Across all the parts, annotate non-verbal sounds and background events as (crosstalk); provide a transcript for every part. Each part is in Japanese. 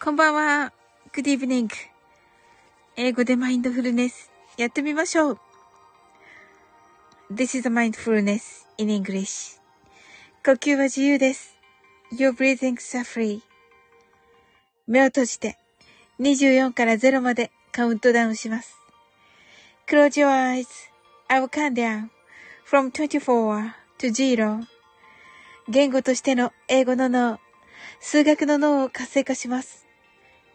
こんばんは。Good evening. 英語でマインドフルネス。やってみましょう。This is a mindfulness in English. 呼吸は自由です。Your breathings are free. 目を閉じて24から0までカウントダウンします。Close your eyes. I will count down from 24 to 0. 言語としての英語の脳、数学の脳を活性化します。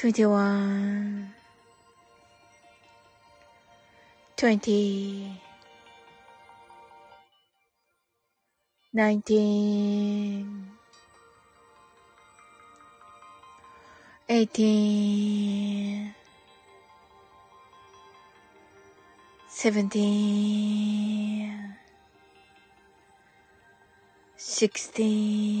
21 20 19 18 seventeen, sixteen,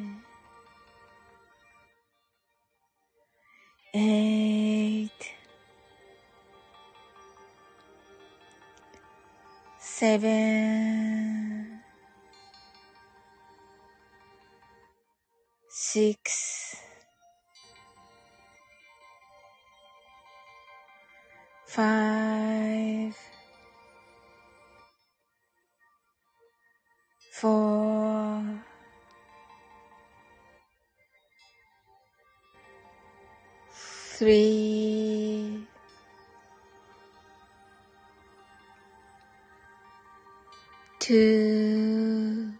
eight, seven, six, five, three, two,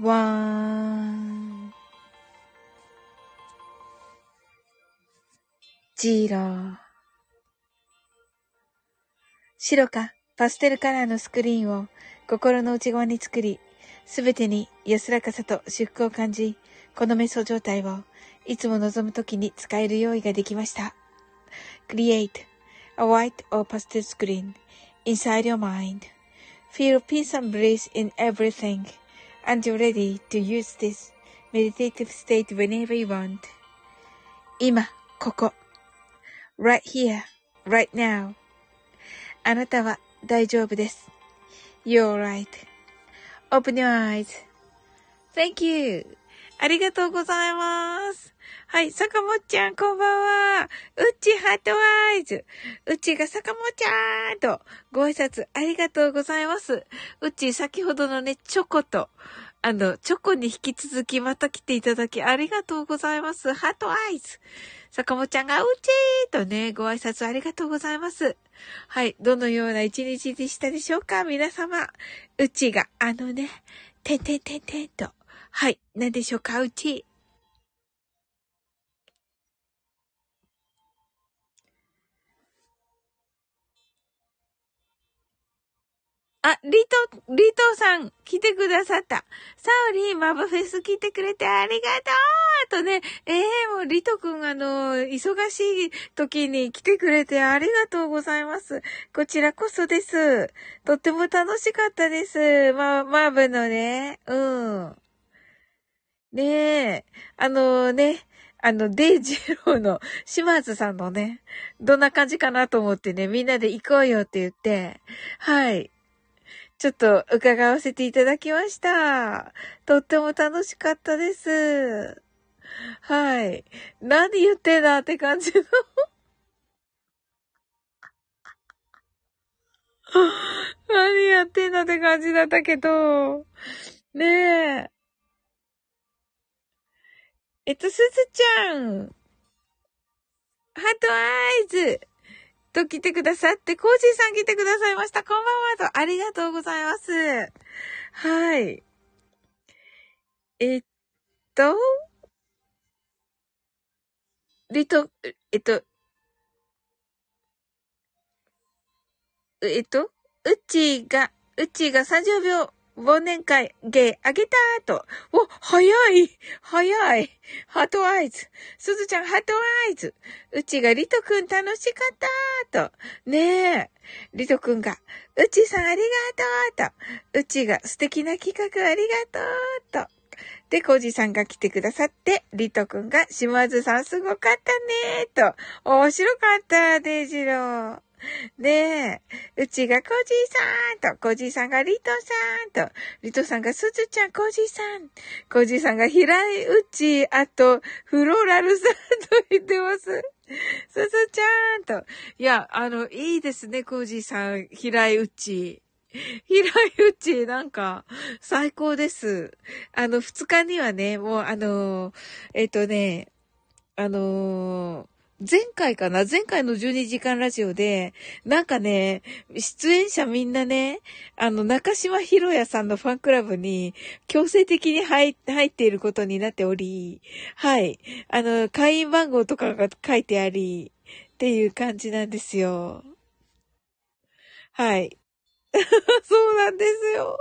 one. ジーロー。白かパステルカラーのスクリーンを心の内側に作り、すべてに安らかさと至福を感じ、この瞑想状態をいつも望むときに使える用意ができました。Create a white or pastel screen inside your mind.Feel peace and bliss in everything and you're ready to use this meditative state whenever you want. 今、ここ。right here, right now. あなたは大丈夫です。You're right.Open your eyes.Thank you. ありがとうございます。はい、坂本ちゃん、こんばんは。うち heart eyes。うちが坂本ちゃんとご挨拶ありがとうございます。うち、先ほどのね、チョコと、あの、チョコに引き続きまた来ていただきありがとうございます。 heart eyes。坂本ちゃんがうちーとね、ご挨拶ありがとうございます。はい。どのような一日でしたでしょうか？皆様。うちが、あのね、てんてんてんてんと。はい。何でしょうか？うち。あ、リト、リトさん、来てくださった。サオリー、マブフェス来てくれてありがとうとね、ええー、もうリトくんあの、忙しい時に来てくれてありがとうございます。こちらこそです。とっても楽しかったです。ま、マブのね、うん。ねえ、あのね、あの、デイジローの島津さんのね、どんな感じかなと思ってね、みんなで行こうよって言って、はい。ちょっと伺わせていただきました。とっても楽しかったです。はい。何言ってんだって感じの (laughs) 何やってんだって感じだったけど。ねえ。えっと、すずちゃん。ハートアイズ。と来てくださって、コージーさん来てくださいました。こんばんはと、ありがとうございます。はい。えっと、リト、えっと、えっと、うちが、うちが30秒忘年会、ゲー、あげたーと。お、早い早い heart eyes。すずちゃん、 heart eyes。うちがリトくん楽しかったーと。ねえ。リトくんが、うちさんありがとうと。うちが素敵な企画ありがとうと。で、コージさんが来てくださって、リトくんが、島津さんすごかったねーと。面白かった、デイジロー。(laughs) ねえ、うちがコジーさんと、コジーさんがリトさんと、リトさんがスズちゃん、コジーさん、コジーさんが平井うち、あと、フローラルさんと言ってます。(laughs) すずちゃんと。いや、あの、いいですね、コジーさん、平井うち。平井うち、なんか、最高です。あの、二日にはね、もう、あの、えっ、とね、あのー前回かな？前回の12時間ラジオで、なんかね、出演者みんなね、あの、中島博也さんのファンクラブに強制的に入入っていることになっており、はい。あの、会員番号とかが書いてあり、っていう感じなんですよ。はい。(laughs) そうなんですよ。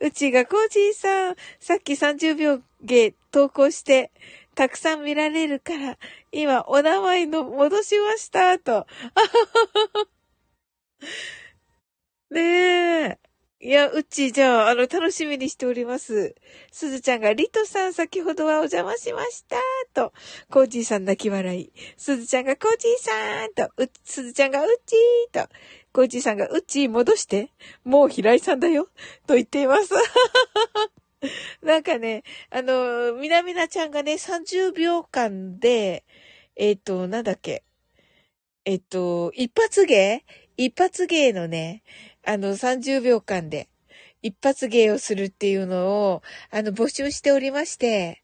うちがコージーさん、さっき30秒ゲ投稿して、たくさん見られるから、今お名前の戻しました、と。(laughs) ねえ。いや、うち、じゃあ、あの、楽しみにしております。すずちゃんが、リトさん先ほどはお邪魔しました、と。コージーさん泣き笑い。すずちゃんが、コージーさん、と。う、すずちゃんが、うちー、と。コージーさんが、うちー戻して。もう平井さんだよ。と言っています。(laughs) なんかね、あの、みなみなちゃんがね、30秒間で、えっ、ー、と、なんだっけ。えっ、ー、と、一発芸？一発芸のね、あの、30秒間で、一発芸をするっていうのを、あの、募集しておりまして、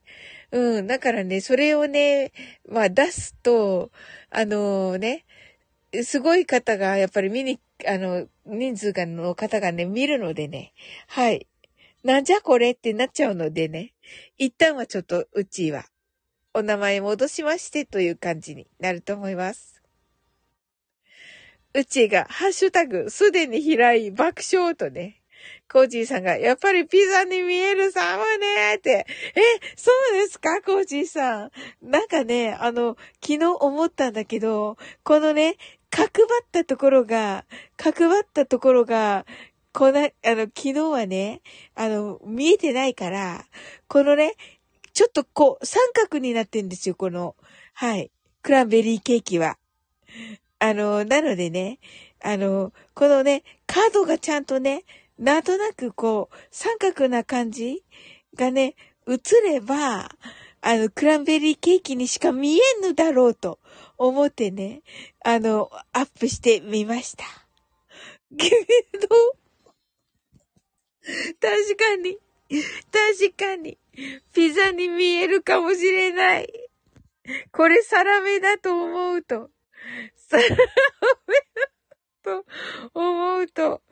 うん、だからね、それをね、まあ出すと、あのね、すごい方がやっぱり見に、あの、人数がの方がね、見るのでね、はい。なんじゃこれってなっちゃうのでね、一旦はちょっとうちはお名前戻しましてという感じになると思います。うちがハッシュタグすでに開い爆笑とね、コージーさんが、やっぱりピザに見えるサムネって。え、そうですか？コージーさん。なんかね、あの、昨日思ったんだけど、このね、角張ったところが、角張ったところが、こな、あの、昨日はね、あの、見えてないから、このね、ちょっとこう、三角になってんですよ、この、はい、クランベリーケーキは。あの、なのでね、あの、このね、角がちゃんとね、なんとなくこう、三角な感じがね、映れば、あの、クランベリーケーキにしか見えんのだろうと思ってね、あの、アップしてみました。けど、(laughs) 確かに。確かに。ピザに見えるかもしれない。これサラメだと思うと、サラメだと思うと、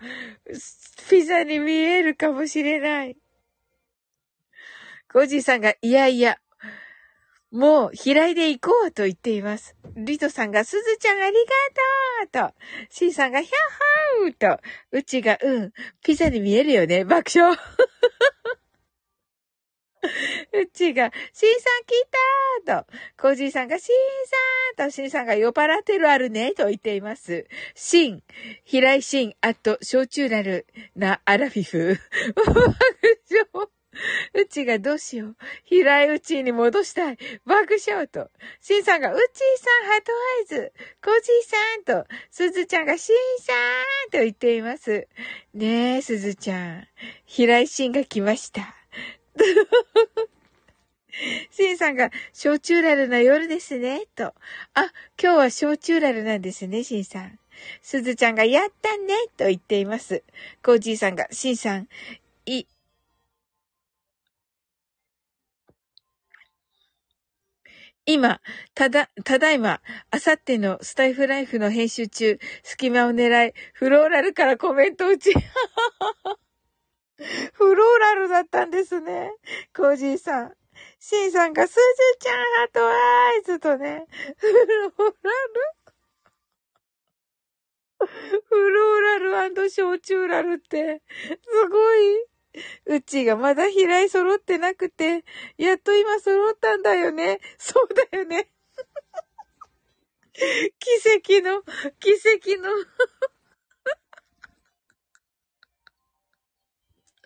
ピザに見えるかもしれない。コジーさんが、いやいや、もう、平井で行こうと言っています。リトさんが、すずちゃんありがとうと、シーさんが、ヒャッハーと、うちが、うん、ピザに見えるよね、爆笑。(laughs) うちが、シンさん来たーと、コージーさんが、シンさんと、シンさんが酔っ払ってるあるねと言っています。シン、平井シン、あと、焼酎なるなアラフィフ。(laughs) 爆笑。うちがどうしよう。平井うちに戻したい。爆笑と。しんさんが、うちーさん、ハトアイズ。コージーさんと、すずちゃんが、しんさんと言っています。ねえ、すずちゃん。平井しんが来ました。(laughs) しんさんが、焼酎ラルな夜ですね、と。あ、今日は焼酎ラルなんですね、しんさん。すずちゃんが、やったね、と言っています。コージーさんが、しんさん、い、今、ただ、ただいま、あさってのスタイフライフの編集中、隙間を狙い、フローラルからコメント打ち。(laughs) フローラルだったんですね。コージーさん。シンさんが、すずちゃん、ハートアイズとね、フローラル？フローラル焼酎ラルって、すごい。(laughs) うちがまだ平井揃ってなくて、やっと今揃ったんだよね。そうだよね。(laughs) 奇跡の、奇跡の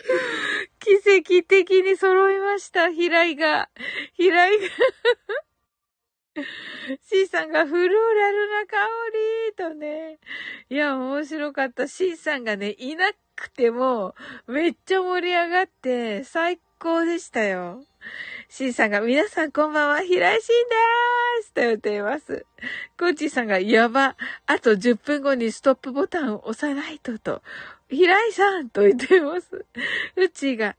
(laughs) 奇跡的に揃いました、平井が。平井が (laughs) C さんがフローラルな香りとね。いや、面白かった。C さんがね、いなくても、めっちゃ盛り上がって、最高でしたよ。C さんが、皆さんこんばんは、平井しんでーすと言っています。コーチーさんが、やば、あと10分後にストップボタンを押さないとと、平井さんと言っています。うちが、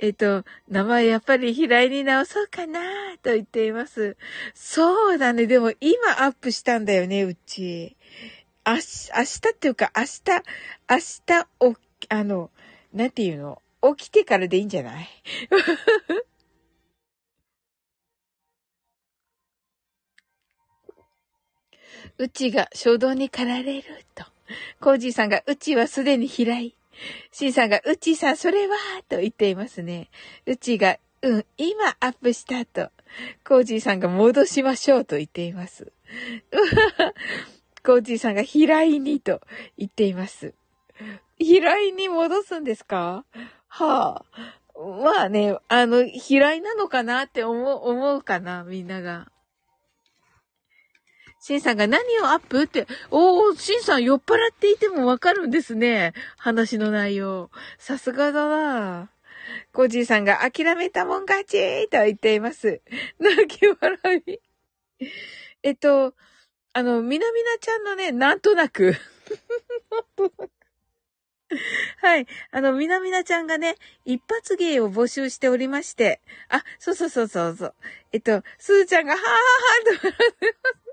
えっと、名前やっぱり平井に直そうかなと言っています。そうだね。でも今アップしたんだよね、うち。あし、明日っていうか明日、明日、お、あの、なんていうの？起きてからでいいんじゃない？(laughs) うちが衝動に駆られると。コージーさんが、うちはすでに平井。シンさんが、うちさん、それは、と言っていますね。うちが、うん、今アップしたと。コージーさんが戻しましょうと言っています。コージーさんが平井にと言っています。平井に戻すんですか？はあ。まあね、あの、平井なのかなって思う、思うかな、みんなが。シンさんが何をアップ？って、おー、シンさん酔っ払っていてもわかるんですね。話の内容。さすがだなコージーさんが諦めたもん勝ちと言っています。泣き笑い。えっと、あの、みなみなちゃんのね、なんとなくなんとなくはい。あの、みなみなちゃんがね、一発芸を募集しておりまして。あ、そうそうそうそうそう。えっと、すずちゃんが、はぁはぁはぁと笑ってます。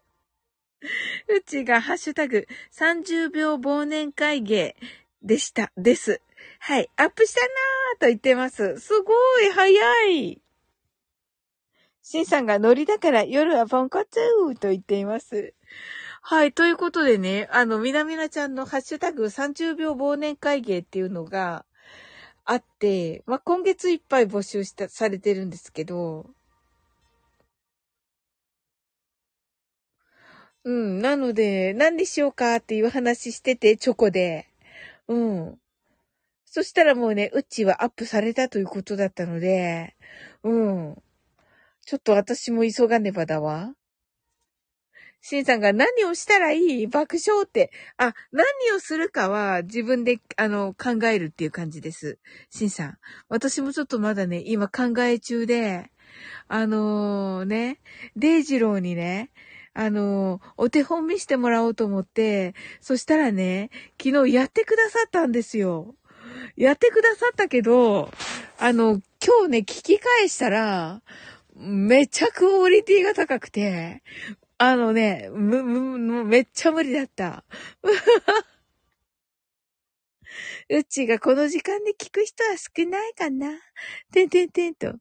(laughs) うちがハッシュタグ30秒忘年会芸でした、です。はい。アップしたなーと言ってます。すごい、早い。シンさんがノリだから夜はポンコツーと言っています。はい。ということでね、あの、みなみなちゃんのハッシュタグ30秒忘年会芸っていうのがあって、まあ、今月いっぱい募集した、されてるんですけど、うん。なので、何にしようかっていう話してて、チョコで。うん。そしたらもうね、うちはアップされたということだったので、うん。ちょっと私も急がねばだわ。シンさんが何をしたらいい爆笑って。あ、何をするかは自分で、あの、考えるっていう感じです。シンさん。私もちょっとまだね、今考え中で、あのー、ね、デイジローにね、あの、お手本見してもらおうと思って、そしたらね、昨日やってくださったんですよ。やってくださったけど、あの、今日ね、聞き返したら、めっちゃクオリティが高くて、あのね、む、む、めっちゃ無理だった。(laughs) うちがこの時間で聞く人は少ないかな。てんてんてんと。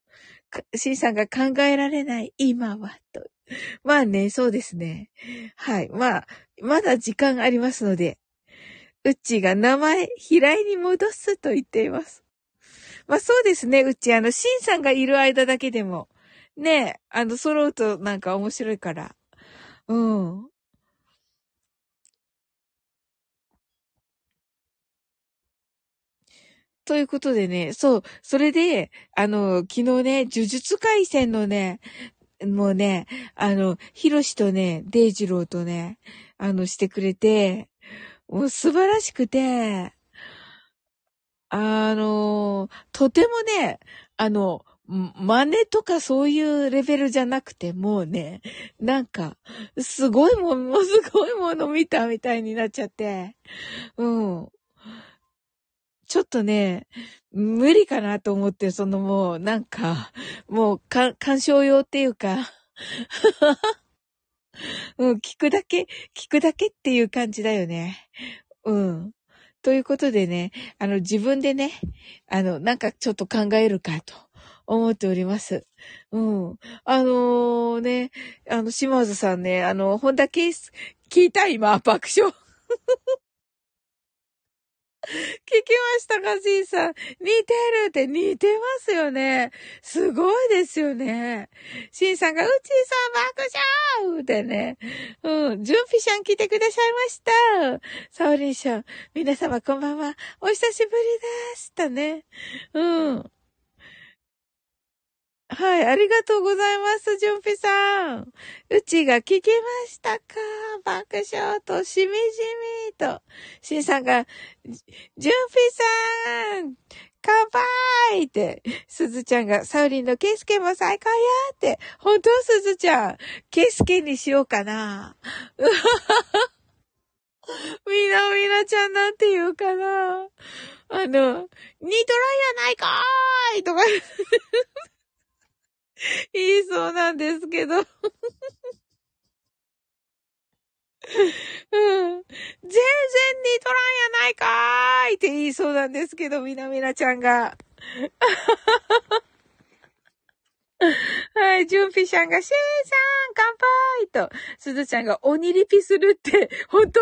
C さんが考えられない今は、と。(laughs) まあね、そうですね。はい。まあ、まだ時間ありますので、うっちが名前、平井に戻すと言っています。まあそうですね、うち、あの、シンさんがいる間だけでも、ね、あの、揃うとなんか面白いから。うん。ということでね、そう、それで、あの、昨日ね、呪術回戦のね、もうね、あの、ヒロシとね、デイジローとね、あの、してくれて、もう素晴らしくて、あの、とてもね、あの、真似とかそういうレベルじゃなくて、もうね、なんか、すごいもん、もうすごいもの見たみたいになっちゃって、うん。ちょっとね、無理かなと思って、そのもう、なんか、もう、か、鑑賞用っていうか (laughs) うん、聞くだけ、聞くだけっていう感じだよね。うん。ということでね、あの、自分でね、あの、なんかちょっと考えるかと思っております。うん。あのー、ね、あの、島津さんね、あの、本田ケース、聞いた今、爆笑。(laughs) 聞きましたか、じいさん。似てるって似てますよね。すごいですよね。しんさんが、うちーさん爆笑ってね。うん。じゅんぴしゃん来てくださいました。サオリンシャン。皆様こんばんは。お久しぶりです。とね。うん。はい、ありがとうございます、じゅんぴさん。うちが聞きましたか？爆笑としみじみと。しんさんが、じゅんぴさん乾杯って、すずちゃんが、サウリンのケイスケも最高やって、本当すずちゃん、ケイスケにしようかな。みなみなちゃんなんて言うかな。あの、ニトラやないかーいとか (laughs) 言いそうなんですけど。うん。全然似とらんやないかーいって言いそうなんですけど、みなみなちゃんが。(laughs) はい、ジュンピシャンが、シェーさん、乾杯と、すずちゃんが鬼リピするって、本当？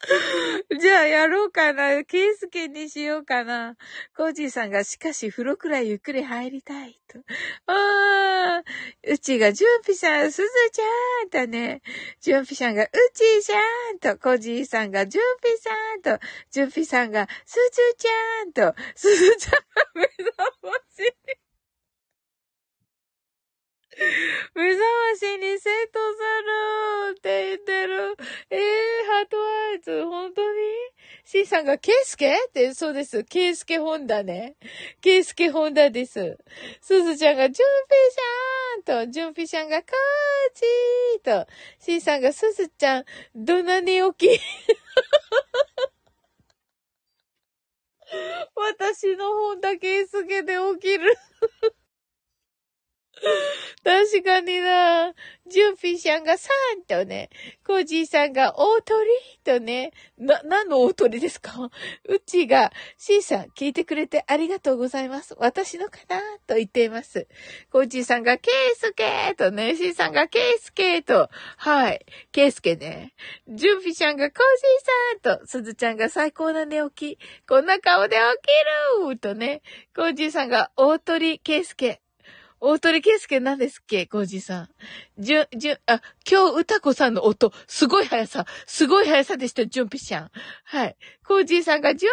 (laughs) じゃあやろうかな。ケースケにしようかな。コージーさんが、しかし風呂くらいゆっくり入りたいと。ああ、うちが、ジュンピさん、すずちゃんとね、ジュンピさんが、うちーちゃんと、コージーさんが、ジュンピさんと、ジュンピさんが、すずちゃんと、すずちゃんが目覚まし (laughs) 目覚ましにセットするって言ってる。えー、 heart eyes、本当に ?C さんが、ケイスケ？って、そうです。ケイスケホンダね。ケイスケホンダです。すずちゃんが、ジュンピシャーンと、ジュンピシャンが、カーチーと、C さんが、すずちゃん、どな寝起き (laughs) 私の本だけすけで起きる (laughs) 確かにな。ジュンピーさんが3とね、コージーさんが大鳥とね、な、何の大鳥ですか？うちが、シーさん聞いてくれてありがとうございます。私のかなと言っています。コージーさんがケイスケーとね、シーさんがケイスケーと、はい、ケイスケね。ジュンピーさんがコージーさんと、すずちゃんが最高な寝起き。こんな顔で起きるとね、コージーさんが大鳥ケイスケ。大鳥圭介何ですっけ？コージさん。じゅ、じゅ、あ、今日歌子さんの音、すごい速さ、すごい速さでした、ジュンピシャン。はい。コージーさんが、ジュン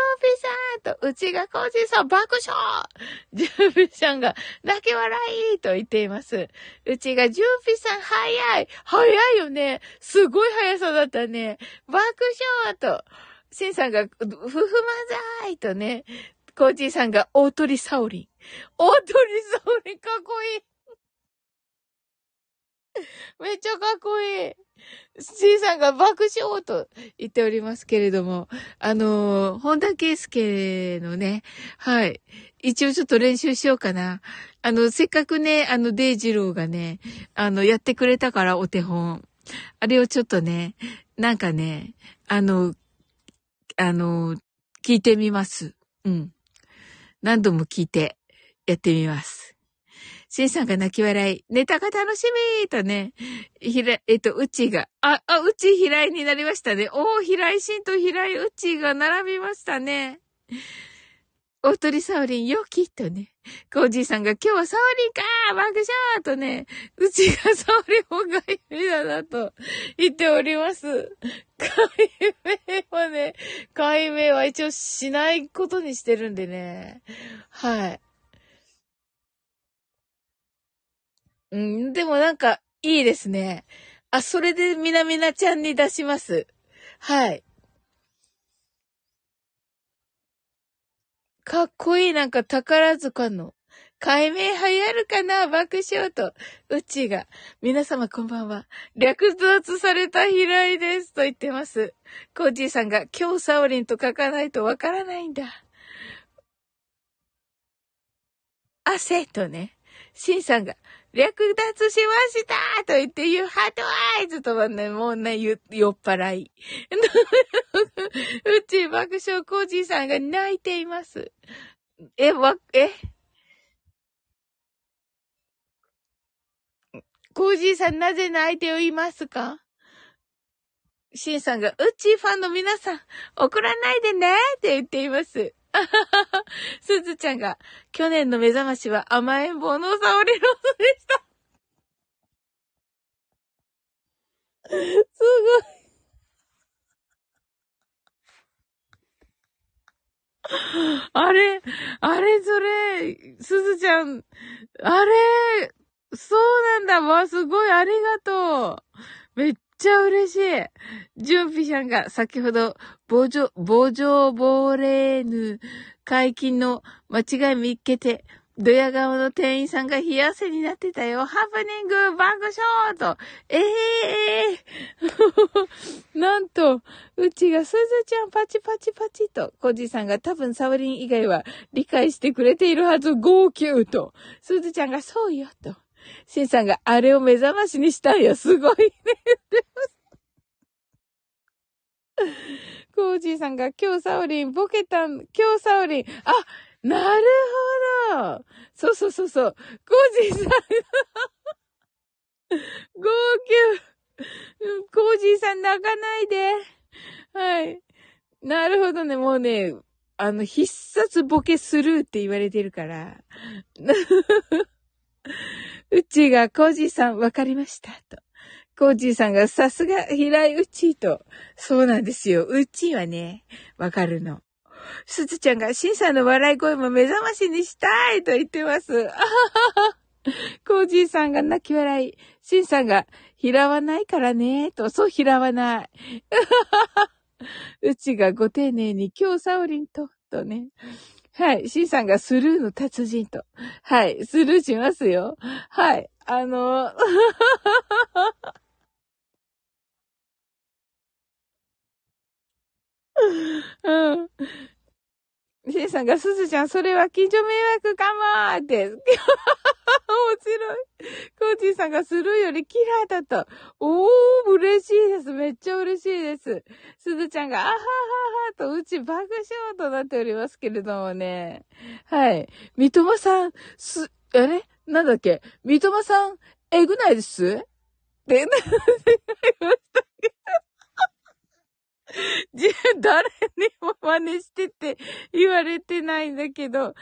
ピさんと、うちがコージーさん爆笑ジュンピシャンが、泣き笑いと言っています。うちが、ジュンピさん早い早いよねすごい速さだったね。爆笑と、シンさんが、ふふまざーいとね、コージーさんが大鳥サオリン。大鳥サオリンかっこいい。めっちゃかっこいい。C さんが爆笑と言っておりますけれども、あのー、本田圭介のね、はい。一応ちょっと練習しようかな。あの、せっかくね、あの、デイジローがね、あの、やってくれたからお手本。あれをちょっとね、なんかね、あの、あの、聞いてみます。うん。何度も聞いて、やってみます。シンさんが泣き笑い、ネタが楽しみとね、ひら、えっと、うちが、あ、あ、うち平井になりましたね。おー、平井シンと平井うちが並びましたね。おとりサオリン、よきとね。コージーさんが今日はサオリンかー爆笑とね、うちがサオリン本が夢だなと言っております。解明はね、解明は一応しないことにしてるんでね。はい。うん、でもなんか、いいですね。あ、それでみなみなちゃんに出します。はい。かっこいい、なんか宝塚の。解明流行るかな？爆笑と。うちが。皆様こんばんは。略奪された平井です。と言ってます。コージーさんが、今日サオリンと書かないとわからないんだ。汗とね。シンさんが、略奪しましたと言って言うハトアイズとはね、もうね、酔っ払い。(laughs) うち爆笑コージーさんが泣いています。え、わ、え？コージーさんなぜ泣いておりますか？シンさんが、うちファンの皆さん、怒らないでねって言っています。(laughs) すずちゃんが、去年の目覚ましは甘えん坊の沙織ロードでした。すごい。あれ、あれ、それ、すずちゃん、あれ、そうなんだ。わ、すごい、ありがとう。めっちゃ嬉しい。ジュンピシャンが先ほど、ボジョ、ボジョボーレーヌ解禁の間違い見っけて、ドヤ顔の店員さんが冷や汗になってたよ。ハプニング爆笑と。ええー、(laughs) なんと、うちがすずちゃんパチパチパチと、コジさんが多分サウリン以外は理解してくれているはず、号泣と。すずちゃんがそうよと。シンさんがあれを目覚ましにしたんや。すごいね。コージーさんが今日サオリンボケたん、今日サオリン、あ、なるほど。そうそうそうそう。コージーさん号泣。コージーさん泣かないで。はい。なるほどね。もうね、あの、必殺ボケスルーって言われてるから。うちがコージーさんわかりました。と。コージーさんがさすが平井うちーと。そうなんですよ。うちーはね、わかるの。すずちゃんが、シンさんの笑い声も目覚ましにしたいと言ってます。(laughs) コージーさんが泣き笑い。シンさんが、拾わないからね、と、そう拾わない。(laughs) うちがご丁寧に今日サオリンと、とね。はい。シンさんがスルーの達人と。はい。スルーしますよ。はい。あの、(laughs) うん。シンさんが、すずちゃん、それは近所迷惑かもーって。(laughs) 面白い。コーチーさんがスルーよりキラーだと。おー、嬉しいです。めっちゃ嬉しいです。すずちゃんが、あはははと、うち爆笑となっておりますけれどもね。はい。三笘さん、す、あれ？なんだっけ？三笘さん、えぐないです？って、な、ましたけど。(laughs) 誰にも真似してって言われてないんだけど。あ、サ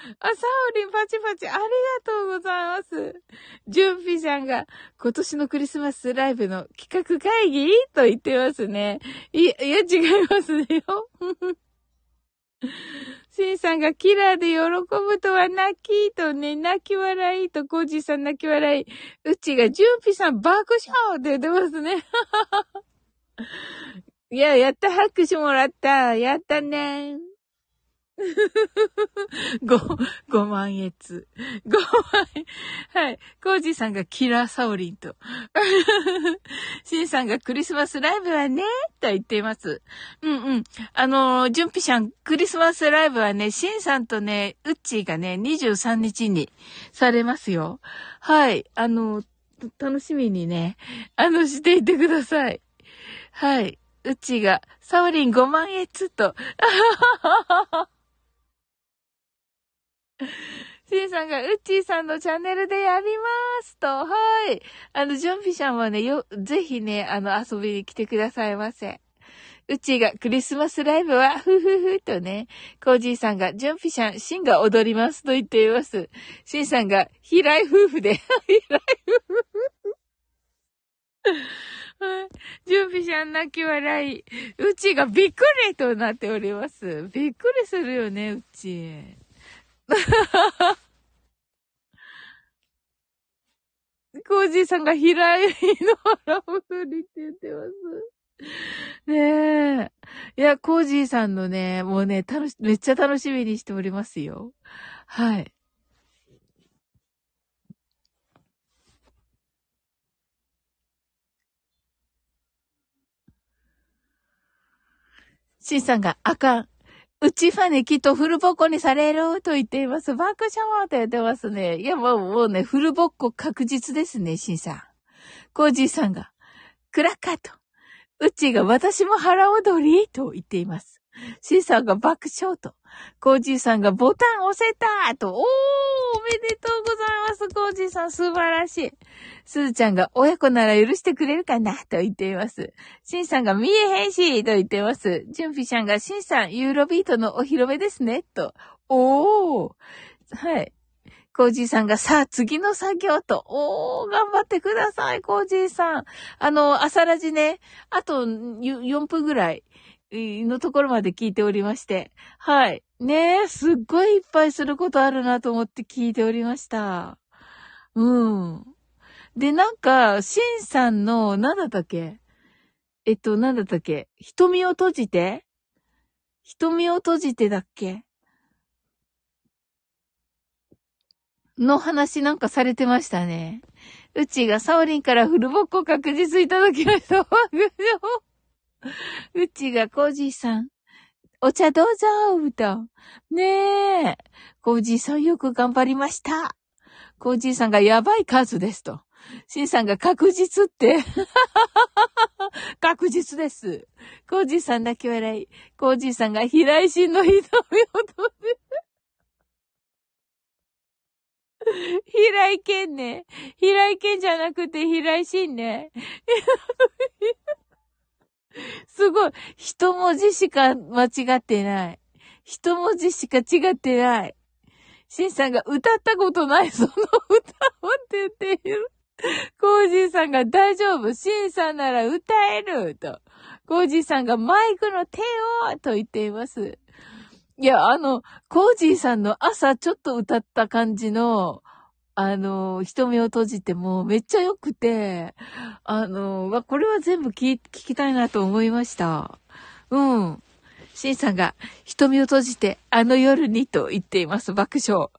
オリンパチパチありがとうございます。ジュンピちゃんが今年のクリスマスライブの企画会議と言ってますね。い、いや、違いますよ。(laughs) シンさんがキラーで喜ぶとは泣きとね、泣き笑いとコージーさん泣き笑い。うちがジュンピさん爆笑って言ってますね。いや、やった、拍手もらった。やったね。(laughs) ご、ご万円。ご万円。はい。コージーさんがキラーサオリンと。(laughs) シンさんがクリスマスライブはね、と言っています。うんうん。あの、ジュンピシャン、クリスマスライブはね、シンさんとね、ウッチーがね、23日にされますよ。はい。あの、楽しみにね、あの、していてください。はい。うちが、サオリン5万円つと。(laughs) シンさんが、ウッチーさんのチャンネルでやりますと、はい。あの、ジョンピシャンはね、よ、ぜひね、あの、遊びに来てくださいませ。うッチーがクリスマスライブは、ふふふとね、コージーさんが、ジョンピシャン、シンが踊りますと言っています。シンさんが、平井夫婦で、平井夫婦。ジュンピシャン泣き笑い。うちがびっくりとなっております。びっくりするよね、うち。(laughs) コージーさんが平井の腹を振りって言ってます。ねえ。いや、コージーさんのね、もうね、楽し、めっちゃ楽しみにしておりますよ。はい。シンさんがあかん。うちファにきっとフルボッコにされると言っています。バックシャワーと言ってますね。いや、もう、もうね、フルボッコ確実ですね、シンさん。コージーさんが、クラッカーと、うちが私も腹踊りと言っています。シンさんが爆笑と、コージーさんがボタン押せたと、おー、おめでとうございます、コージーさん、素晴らしい。すずちゃんが親子なら許してくれるかなと言っています。シンさんが見えへんしと言っています。ジュンピシャンがシンさん、ユーロビートのお披露目ですね、と。おー。はい。コージーさんが、さあ、次の作業と、おー、頑張ってください、コージーさん。あの、朝ラジね、あと4分ぐらいのところまで聞いておりまして。はい。ねえ、すっごいいっぱいすることあるなと思って聞いておりました。うん。で、なんか、シンさんの、なんだったっけ？えっと、なんだったっけ？瞳を閉じて？瞳を閉じてだっけ？の話なんかされてましたね。うちがサオリンからフルボッコ確実いただきました。(laughs) うちがコージーさん、お茶どうぞと。ねえ。コージーさんよく頑張りました。コージーさんがやばい数ですと。シンさんが確実って (laughs) 確実です。コージーさん泣き笑い。コージーさんが平井心の瞳を閉じ (laughs) 平井堅ね。平井堅じゃなくて平井心ね。すごい。一文字しか間違ってない。一文字しか違ってない。シンさんが歌ったことないその歌をって言っている。コージーさんが大丈夫。シンさんなら歌えると。コージーさんがマイクの手をと言っています。いや、あの、コージーさんの朝ちょっと歌った感じの、あの、瞳を閉じてもめっちゃ良くて、あの、わこれは全部聞聞きたいなと思いました。うん。シンさんが瞳を閉じてあの夜にと言っています。爆笑。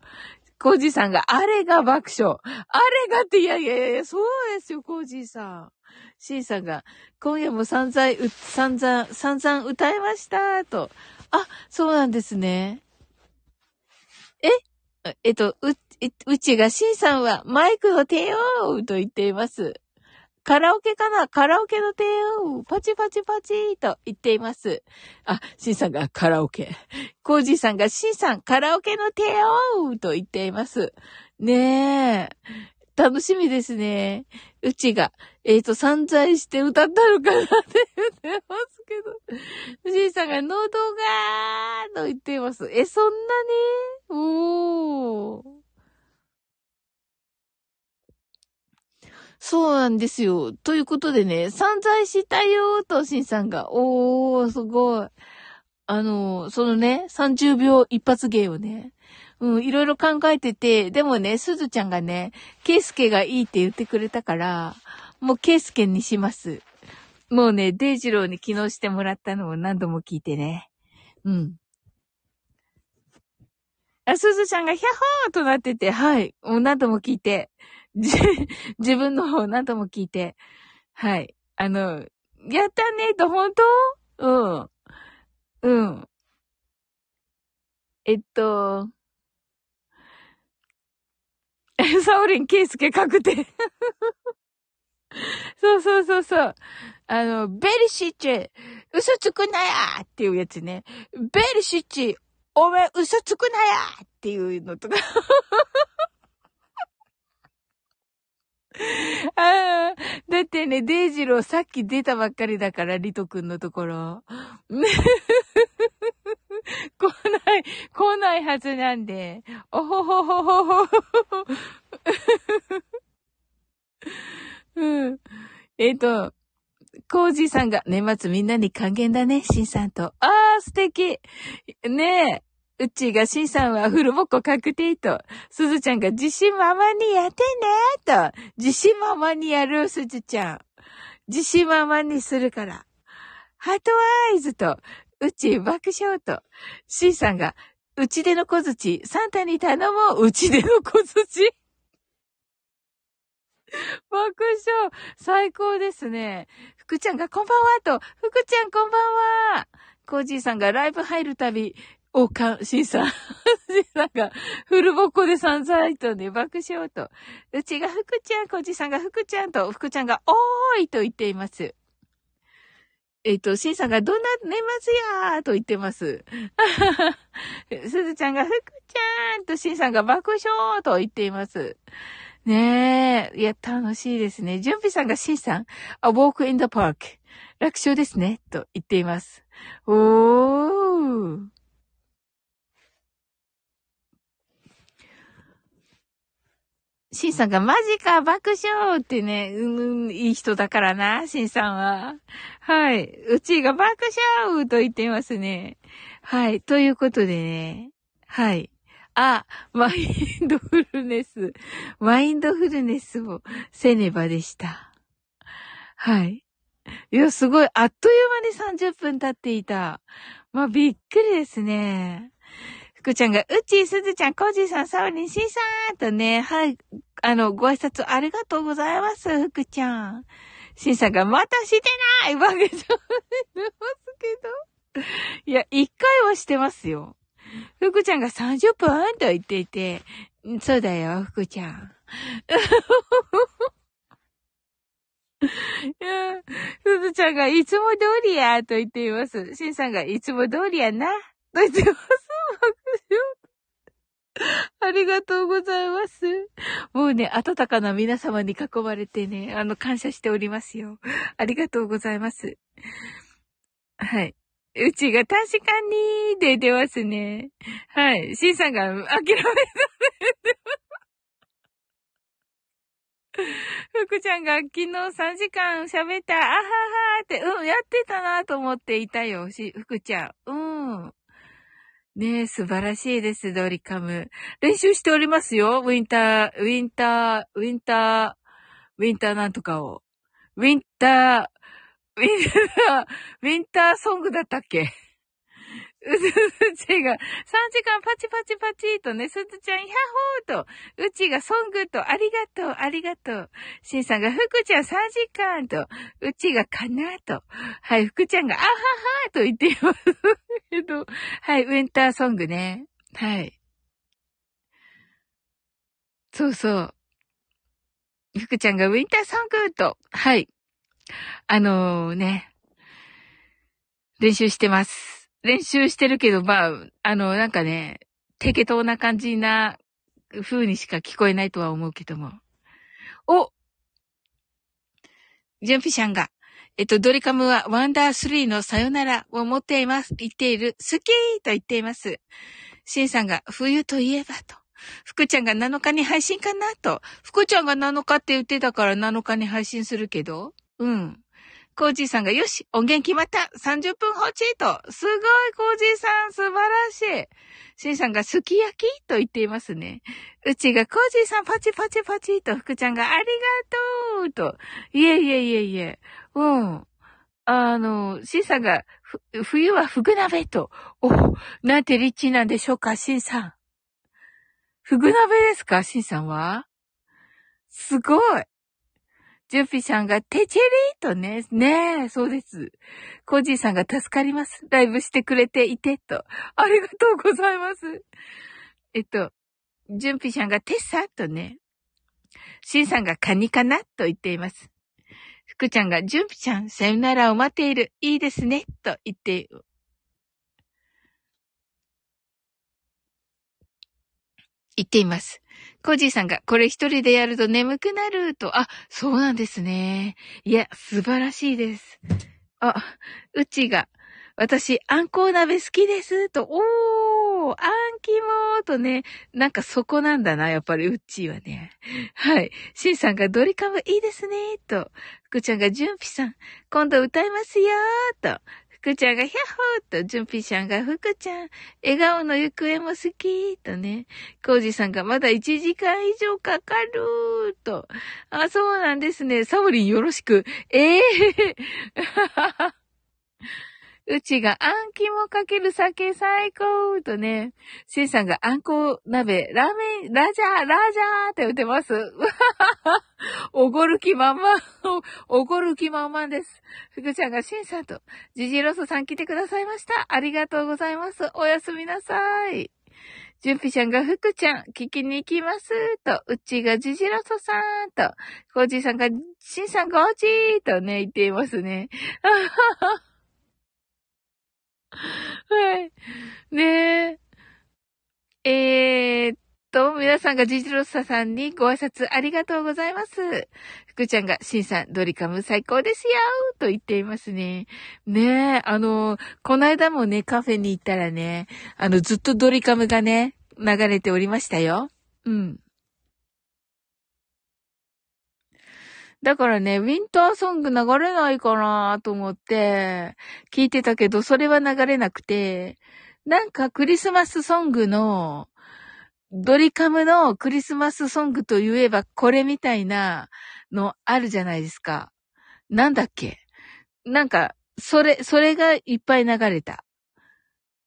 コージーさんが、あれが爆笑。あれがって、いやいやいや、そうですよ、コージーさん。シンさんが、今夜も散々、散々、散々歌いました、と。あ、そうなんですね。え？えっと、う、うちが C さんはマイクの手をと言っています。カラオケかな？カラオケの手をパチパチパチと言っています。あ、C さんがカラオケ。コージーさんが C さんカラオケの手をと言っています。ねえ。楽しみですね。うちが、えっ、ー、と、散財して歌ったのかなって (laughs) 言ってますけど。藤井さんが喉がーと言っています。え、そんなにおー。そうなんですよ。ということでね、散財したよーと、しんさんが。おー、すごい。あの、そのね、30秒一発芸をね、うん、いろいろ考えてて、でもね、すずちゃんがね、ケイスケがいいって言ってくれたから、もうケイスケにします。もうね、デイジローに昨日してもらったのを何度も聞いてね。うん。あ、すずちゃんがヒャッホーとなってて、はい。もう何度も聞いて、(laughs) 自分の方何度も聞いて、はい。あの、やったねと、本当？うん。うん。えっと、(laughs) サオリン・ケイスケ確定 (laughs) そうそうそうそう。あの、ベリシッチ、嘘つくなやっていうやつね。ベリシッチ、お前嘘つくなやっていうのとか (laughs) ああ、だってね、デイジローさっき出たばっかりだから、リト君のところ。ね (laughs) 来ない、来ないはずなんで。おほほほほほほ。うん。えっ、ー、と、コージーさんが年末みんなに還元だね、シンさんと。あー、素敵ねえ。うっちーがシンさんはフルボッコ確定と。すずちゃんが自信満々にやってねと。自信満々にやる、すずちゃん。自信満々にするから。ハートアイズと。うち爆笑と。シンさんが、うちでの小槌、サンタに頼もう、うちでの小槌。爆笑最高ですね。福ちゃんがこんばんはと、福ちゃんこんばんは。コージーさんがライブ入るたび、おかん、シーさん。シーさんが、フルボッコで散々とね、爆笑と。うちが福ちゃん、コージーさんが福ちゃんと、福ちゃんが、おーいと言っています。えっ、ー、と、シンさんがどんな年末やーと言ってます。(laughs) すずちゃんが福ちゃんとシンさんが爆笑と言っています。ねえ。いや、楽しいですね。準備さんがシンさん、a walk in the park. 楽勝ですね。と言っています。おー。シンさんがマジか爆笑ってね、うん、いい人だからな、シンさんは。はい。うちが爆笑と言ってますね。はい。ということでね。はい。あ、マインドフルネス。マインドフルネスをせねばでした。はい。いや、すごい、あっという間に30分経っていた。まあ、びっくりですね。福ちゃんが、うち、すずちゃん、コージさん、サオリン、シーさんとね、はい、あの、ご挨拶ありがとうございます、福ちゃん。シンさんが、またしてないわけじゃますけど。いや、一回はしてますよ。福ちゃんが30分と言っていて、そうだよ、福ちゃん。いや、すずちゃんがいつも通りや、と言っています。しんさんがいつも通りやな、と言ってます。(laughs) ありがとうございます。もうね、温かな皆様に囲まれてね、あの、感謝しておりますよ。ありがとうございます。はい。うちが確かに、で出ますね。はい。シンさんが諦めた。福ちゃんが昨日3時間喋った、あははって、うん、やってたなと思っていたよ、し、福ちゃん。うん。ねえ、素晴らしいです、ドリカム。練習しておりますよ、ウィンター、ウィンター、ウィンター、ウィンターなんとかを。ウィンター、ウィンター、ウィンターソングだったっけ？うずうちが3時間パチパチパチとね、すずちゃん、ヤッホーと、うちがソングと、ありがとう、ありがとう。しんさんが、ふくちゃん3時間と、うちがかなと。はい、ふくちゃんが、あははと言っていますけど、はい、ウィンターソングね。はい。そうそう。ふくちゃんがウィンターソングと、はい。あのー、ね、練習してます。練習してるけど、まあ、あの、なんかね、適当な感じな風にしか聞こえないとは思うけども。おジュンピシャンが、えっと、ドリカムはワンダー3のさよならを持っています。言っている。好きと言っています。シンさんが、冬といえばと。福ちゃんが7日に配信かなと。福ちゃんが7日って言ってたから7日に配信するけど。うん。コージーさんが、よし音源決まった !30 分放置とすごいコージーさん素晴らしいシンさんが、すき焼きと言っていますね。うちが、コージーさんパチパチパチと、福ちゃんが、ありがとうと。いえいえいえいえ。うん。あの、シンさんが、ふ冬はふぐ鍋と。お、なんてリッチなんでしょうか、シンさん。ふぐ鍋ですかしんさんは？すごい。ジュンピさんがてちりーとね、ねえ、そうです。コージーさんが助かります。ライブしてくれていて、と。ありがとうございます。えっと、ジュンピさんがてっさ、とね。シンさんがカニかなと言っています。福ちゃんが、ジュンピちゃん、さよならを待っている。いいですね。と言って言っています。コジーさんが、これ一人でやると眠くなると、あ、そうなんですね。いや、素晴らしいです。あ、うちが、私、あんこう鍋好きです、と、おー、あんきもーとね、なんかそこなんだな、やっぱりうっちーはね。はい。しんさんがドリカムいいですね、と。福ちゃんが、じゅんぴさん、今度歌いますよー、と。くちゃんがヒャッホーと、じゅんぴーちゃんがふくちゃん、笑顔の行方も好きーとね、コウジさんがまだ1時間以上かかるーと。あ、そうなんですね。サブリンよろしく。ええーうちがあん肝かける酒最高とね、シンさんがあんこ鍋、ラーメン、ラジャー、ラジャーって言ってます。(laughs) おごる気満々、(laughs) おごる気満々です。ふくちゃんがシンさんと、ジジロスさん来てくださいました。ありがとうございます。おやすみなさい。ジュンピちゃんがふくちゃん、聞きに行きます。と、うちがジジロソさん。と、コージーさんが、シンさんごーちーとね、言っていますね。(laughs) はい。ねえ。えー、っと、皆さんがジジロッサさんにご挨拶ありがとうございます。福ちゃんが、シンさん、ドリカム最高ですよと言っていますね。ねえ、あの、この間もね、カフェに行ったらね、あの、ずっとドリカムがね、流れておりましたよ。うん。だからね、ウィンターソング流れないかなと思って、聞いてたけど、それは流れなくて、なんかクリスマスソングの、ドリカムのクリスマスソングといえばこれみたいなのあるじゃないですか。なんだっけ？なんか、それ、それがいっぱい流れた。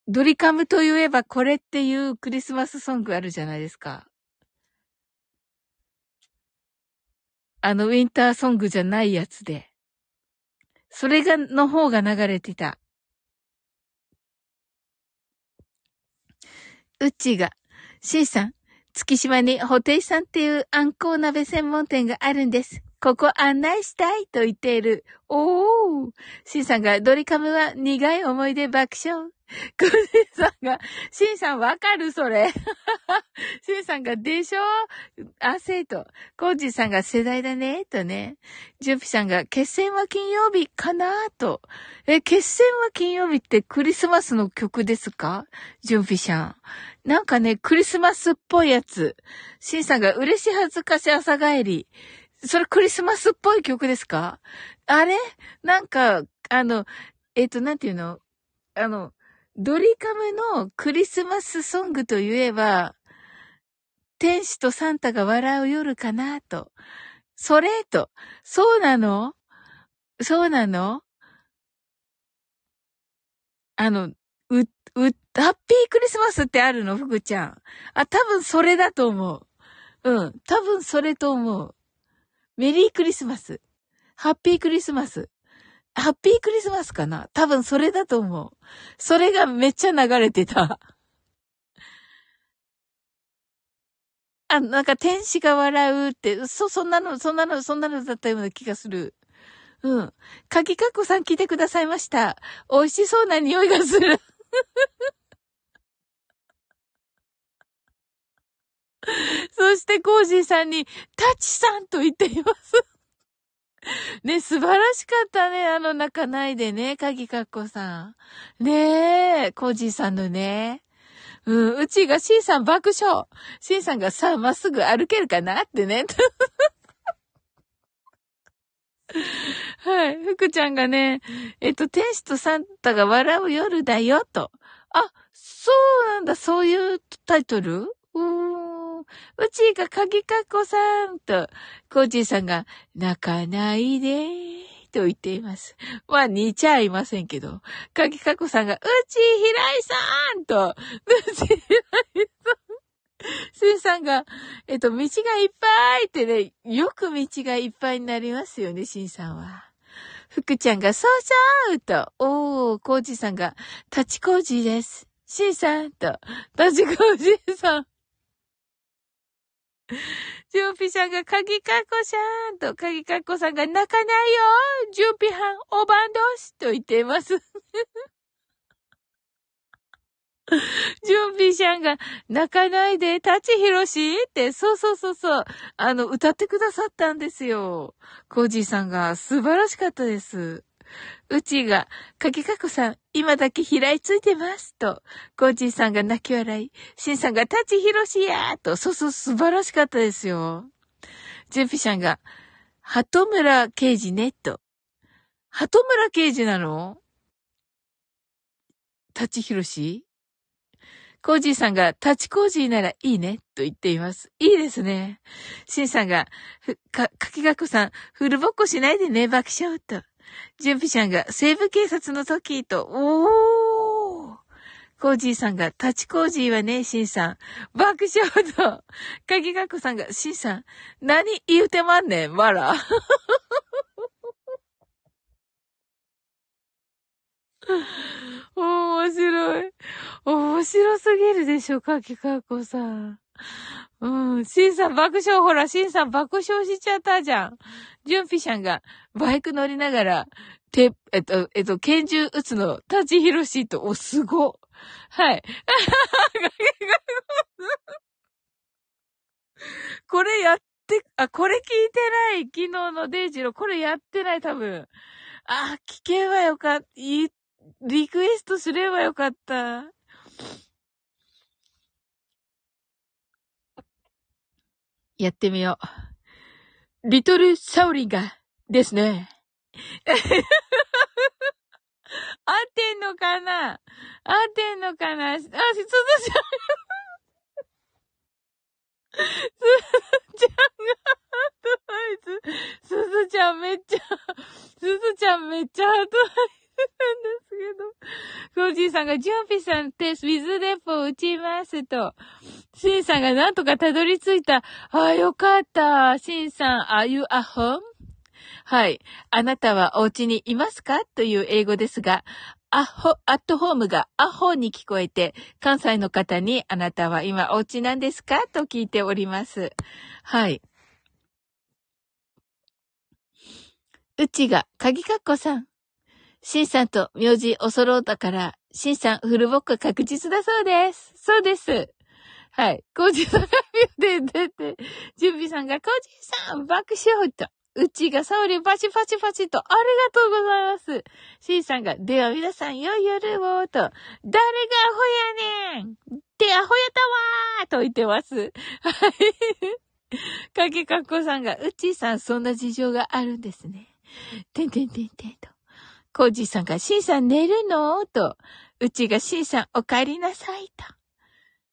ドリカムといえばこれっていうクリスマスソングあるじゃないですか。あのウィンターソングじゃないやつで。それが、の方が流れてた。うちが、シーさん、月島にホテイさんっていうあんこう鍋専門店があるんです。ここ案内したいと言っている。おー。シンさんがドリカムは苦い思い出爆笑。コージさんが、シンさんわかるそれ。(laughs) シンさんが、でしょ？汗と。コージさんが世代だね、とね。ジュピさんが、決戦は金曜日かな？と。え、決戦は金曜日ってクリスマスの曲ですか？ジュンピさん。なんかね、クリスマスっぽいやつ。シンさんが、嬉しい恥ずかし朝帰り。それクリスマスっぽい曲ですか？あれ？なんか、あの、えっ、ー、と、なんていうの？あの、ドリカムのクリスマスソングといえば、天使とサンタが笑う夜かなと。それと、そうなの？そうなの？あの、う、う、ハッピークリスマスってあるの？福ちゃん。あ、多分それだと思う。うん。多分それと思う。メリークリスマス。ハッピークリスマス。ハッピークリスマスかな？多分それだと思う。それがめっちゃ流れてた。あ、なんか天使が笑うって、そ、そんなの、そんなの、そんなのだったような気がする。うん。かきかっこさん来てくださいました。美味しそうな匂いがする。(laughs) そしてコージーさんに、タチさんと言っています。(laughs) ね、素晴らしかったね。あの、泣かないでね、鍵かっこさん。ねえ、コージーさんのね。うん、うちが C さん爆笑。C さんがさ、まっすぐ歩けるかなってね。(laughs) はい。福ちゃんがね、えっと、天使とサンタが笑う夜だよ、と。あ、そうなんだ、そういうタイトル？うーん。うちが鍵かっこさんと、コージーさんが、泣かないでと言っています。まあ、似ちゃいませんけど、鍵かっこさんが、うち、平井さんと、うち、平井さん。スンさんが、えっと、道がいっぱいってね、よく道がいっぱいになりますよね、シンさんは。福ちゃんが、そうそうと、おー、コージさんが、立ちコージです。シンさんと、立ちコージさん。(laughs) ジュンピさんが、鍵かっこさんと、鍵かっこさんが、泣かないよジュンピはん、おばんどすと言っています。(laughs) ジュンピーシャンが、泣かないで、立ちひろしって、そうそうそうそう、あの、歌ってくださったんですよ。コージーさんが、素晴らしかったです。うちが、かけかこさん、今だけ平井ついてます。と、コージーさんが泣き笑い、シンさんが、立ちひろしやと、そうそう、素晴らしかったですよ。ジュンピシャンが、鳩村刑事ね、と。鳩村刑事なの？立ちひろし？コージーさんが、タチコージーならいいね、と言っています。いいですね。シンさんが、か、かきがこさん、フルボッコしないでね、爆笑と。ジュンピシャンが、西部警察の時と、おーコージーさんが、タチコージーはね、シンさん。爆笑と、かきがこさんが、シンさん、何言うてまんねん、わら。(laughs) 面白い。面白すぎるでしょ、かきかこさん。うん。シンさん爆笑、ほら、シンさん爆笑しちゃったじゃん。ジュンピシャンがバイク乗りながら、て、えっと、えっと、拳銃撃つの、タチヒロシと、お、すご。はい。(laughs) これやって、あ、これ聞いてない。昨日のデイジロー、これやってない、多分。あ、聞けばよかった。リクエストすればよかった。やってみよう。リトルサウリンが、ですね。(laughs) 合ってんのかな？合ってんのかな？あ、すずちゃん。すずちゃんが、アドバイス。すずちゃんめっちゃ、すずちゃんめっちゃアドバイス。なんですけど。コージーさんが、ジュンピさんってウィズレポを打ちますと。シンさんがなんとかたどり着いた。ああ、よかった。シンさん、are you at home? はい。あなたはお家にいますか？という英語ですが、アホ、アットホームがアホに聞こえて、関西の方にあなたは今お家なんですか？と聞いております。はい。うちが、鍵かっこさん。シンさんと名字お揃ったから、シンさんフルボッコ確実だそうです。そうです。はい。コージさんがで出て、準備さんがコージさん爆笑と。うちがサオリパチパチパチと、ありがとうございます。シンさんが、では皆さん、良い夜を、と、誰がアホやねんで、アホやたわーと言ってます。はい。(laughs) かけかっこさんが、うちさん、そんな事情があるんですね。てんてんてんてんと。コージーさんが、シンさん寝るの？と、うちがシンさんお帰りなさいと。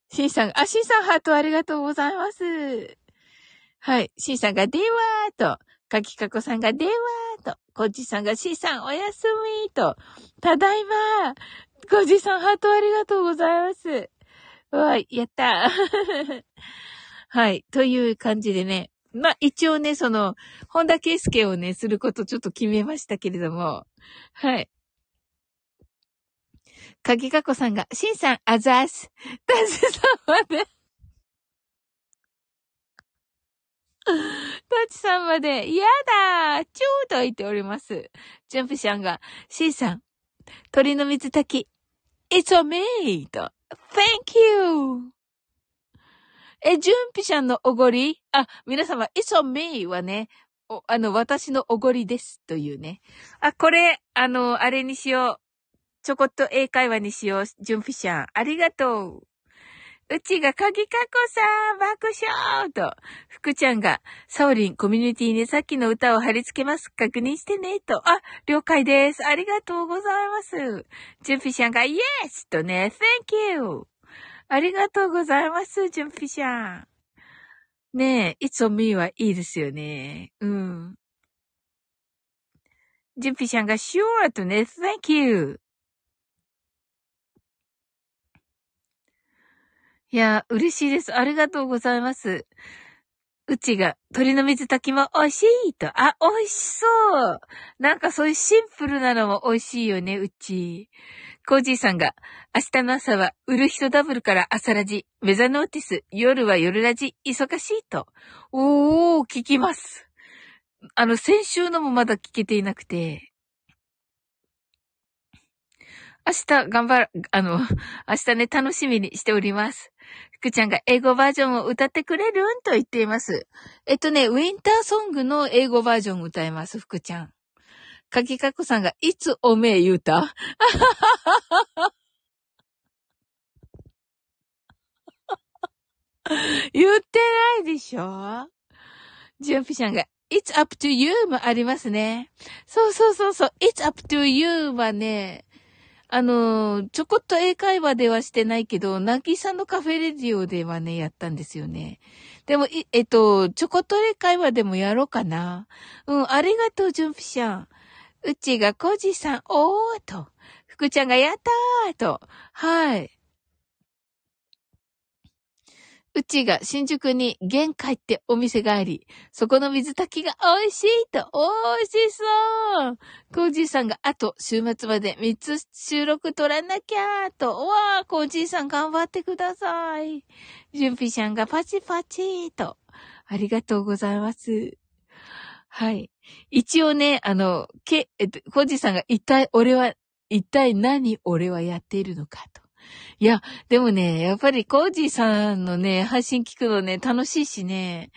シンさん、あ、シンさんハートありがとうございます。はい。シンさんが電話と、かきかこさんが電話と、コージーさんがシンさんおやすみーと、ただいまー。コージーさんハートありがとうございます。わい、やった。(laughs) はい。という感じでね、まあ、一応ね、その、本田圭介をね、することちょっと決めましたけれども、はい。鍵かこさんが、しんさん、あざーす。たちさんまで。たちさんまで、やだーチューと言っております。ジャンプシャンが、しんさん、鳥の水炊き、It's a me! と、Thank you! え、ジュンピシャンのおごり？あ、皆様、It's on me はね、お、あの、私のおごりです。というね。あ、これ、あの、あれにしよう。ちょこっと英会話にしよう。ジュンピシャン。ありがとう。うちが鍵かこさん、爆笑と、福ちゃんが、サオリンコミュニティにさっきの歌を貼り付けます。確認してね、と。あ、了解です。ありがとうございます。ジュンピシャンが、イエスとね、thank you. ありがとうございます、ジュンピシャン。ねえ、It's on me はいいですよね。うん。ジュンピシャンが Sure とね、Thank you. いや、嬉しいです。ありがとうございます。うちが、鶏の水炊きも美味しいと。あ、美味しそう。なんかそういうシンプルなのも美味しいよね、うち。コージーさんが、明日の朝は、売る人ダブルから朝ラジ、ウェザノーティス、夜は夜ラジ、忙しいと。おー、聞きます。あの、先週のもまだ聞けていなくて。明日頑張る、あの、明日ね、楽しみにしております。福ちゃんが英語バージョンを歌ってくれるんと言っています。えっとね、ウィンターソングの英語バージョンを歌います、福ちゃん。かきかこさんが、いつおめえ言うた？(laughs) 言ってないでしょ？ジュンピシャンが、It's up to you もありますね。そうそうそうそう。It's up to you はね、あの、ちょこっと英会話ではしてないけど、ナギさんのカフェレディオではね、やったんですよね。でも、えっと、ちょこっと英会話でもやろうかな。うん、ありがとう、ジュンピシャン。うちがコジさん、おーと。福ちゃんがやったーと。はい。うちが新宿に玄海ってお店があり、そこの水炊きが美味しいと、美味しそうコージーさんが、あと、週末まで3つ収録撮らなきゃーと、わー、コージーさん頑張ってください。ジュンピシャンがパチパチーと、ありがとうございます。はい。一応ね、あの、け、えっと、コージーさんが一体俺は、一体何俺はやっているのかと。いや、でもね、やっぱりコージーさんのね、配信聞くのね、楽しいしね、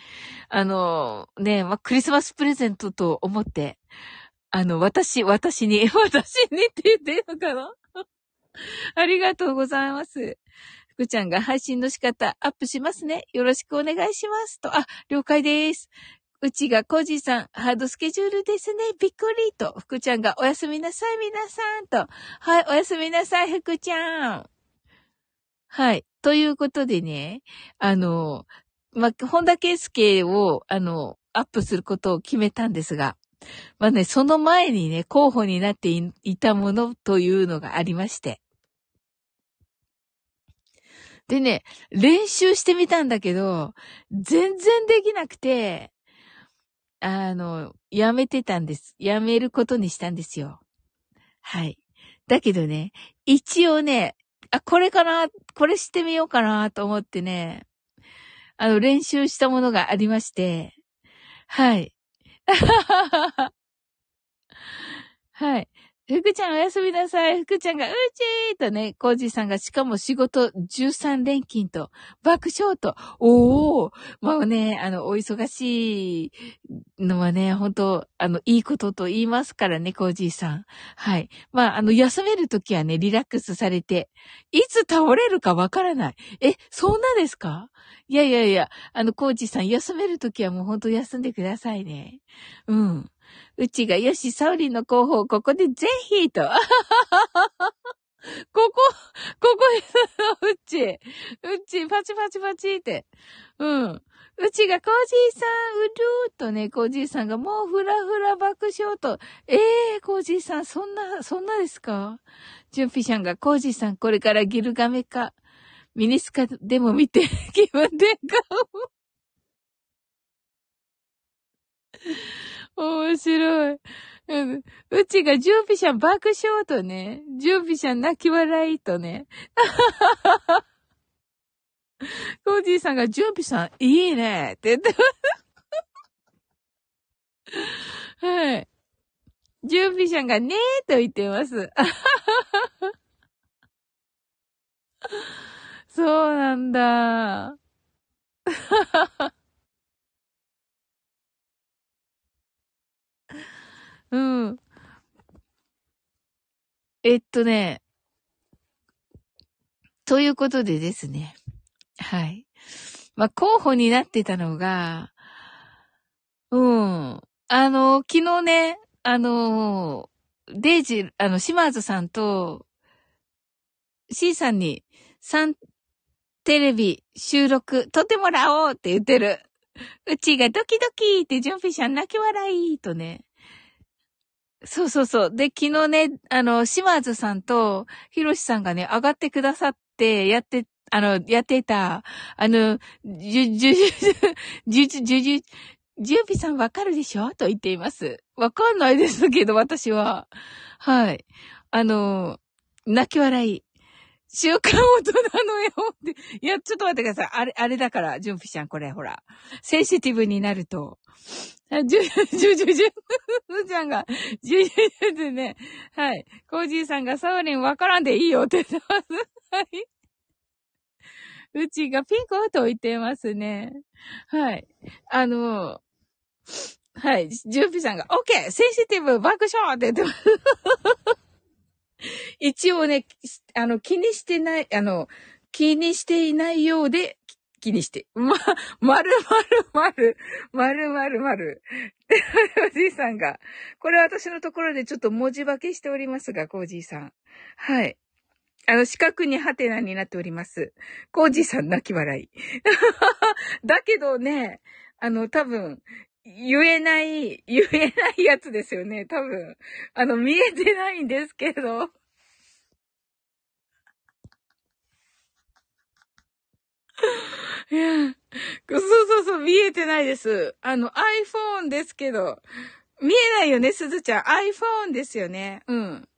あの、ね、まあ、クリスマスプレゼントと思って、あの、私、私に、(laughs) 私にって言ってんのかな？(laughs) ありがとうございます。福ちゃんが配信の仕方アップしますね。よろしくお願いします。と、あ、了解です。うちがコージさん、ハードスケジュールですね。びっくりと、福ちゃんがおやすみなさい、皆さんと。はい、おやすみなさい、福ちゃん。はい。ということでね、あの、ま本田圭介を、あの、アップすることを決めたんですが、まあね、その前にね、候補になっていたものというのがありまして。でね、練習してみたんだけど、全然できなくて、あの、やめてたんです。やめることにしたんですよ。はい。だけどね、一応ね、あ、これかなこれしてみようかなと思ってね、あの、練習したものがありまして、はい。(laughs) はい。福ちゃんおやすみなさい。福ちゃんがうちーとね、コージーさんがしかも仕事13連勤と爆笑と。おーもうね、あの、お忙しいのはね、本当あの、いいことと言いますからね、コージーさん。はい。まあ、あの、休めるときはね、リラックスされて、いつ倒れるかわからない。え、そんなですか？いやいやいや、あの、コージーさん休めるときはもう本当休んでくださいね。うん。うちがよし、サウリンの候補をここでぜひと。(laughs) ここ、ここうち、うち、パチパチパチって。うん。うちがコージーさん、うるーとね、コージーさんがもうふらふら爆笑と。ええー、コージーさん、そんな、そんなですか？ジュンピシャンがコージーさん、これからギルガメか、ミニスカでも見て、(laughs) 気分転換を。(laughs) 面白い。うん。うちがジュンピシャン爆笑とね、ジュンピシャン泣き笑いとね。(laughs) コージーさんがジュンピさんいいねって言ってます。(laughs) はい。ジュンピシャンがねーと言ってます。(laughs) そうなんだ。うん。えっとね、ということでですね。はい。まあ、候補になってたのが、うん。あの、昨日ね、あの、デイジー、あの、島津さんと、C さんに、3テレビ収録撮ってもらおうって言ってる。うちがドキドキってジュンピシャン泣き笑いとね。そうそうそう。で、昨日ね、あの、島津さんと、ひろしさんがね、上がってくださって、やって、あの、やってた、あの、じゅ、じゅ、じゅ、じゅ、じゅ、じゅ、じゅうびさんわかるでしょ？と言っています。わかんないですけど、私は。はい。あの、泣き笑い週刊大人の絵本って。いや、ちょっと待ってください。あれ、あれだから、ジュンピちゃん、これ、ほら。センシティブになると。ジュ、ジュ、ジュ、ジュ、ふちゃんが、ジュ、ジュ、ジュってね。はい。コージーさんがサウリンわからんでいいよって言ってます。はい。うちがピンコと言ってますね。はい。あの、はい。ジュンピさんが、オッケーセンシティブ爆笑って言ってます。(laughs) 一応ね、あの、気にしてない、あの、気にしていないようで、気にして。ま、まるまるまる、まるまるまる。(laughs) おじいさんが、これ私のところでちょっと文字化けしておりますが、コージーさん。はい。あの、四角にハテナになっております。コージーさん泣き笑い。(laughs) だけどね、あの、多分、言えない、言えないやつですよね、多分。あの、見えてないんですけど。いや、そうそうそう、見えてないです。あの、iPhone ですけど。見えないよね、すずちゃん。iPhone ですよね。うん。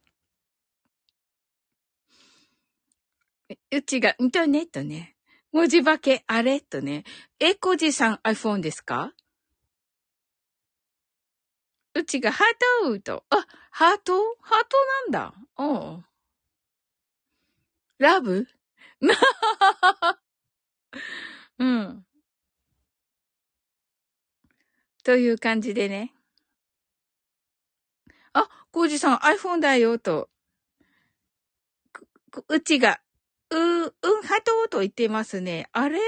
うちが、インターネットね。文字化け、あれ？とね。え、こじさん iPhone ですか？うちがハートと。あ、ハート？ハートなんだ。おう。ラブ？な (laughs) うん。という感じでね。あ、コージさん iPhone だよと。うちが、う、うん、ハトと言ってますね。あれ？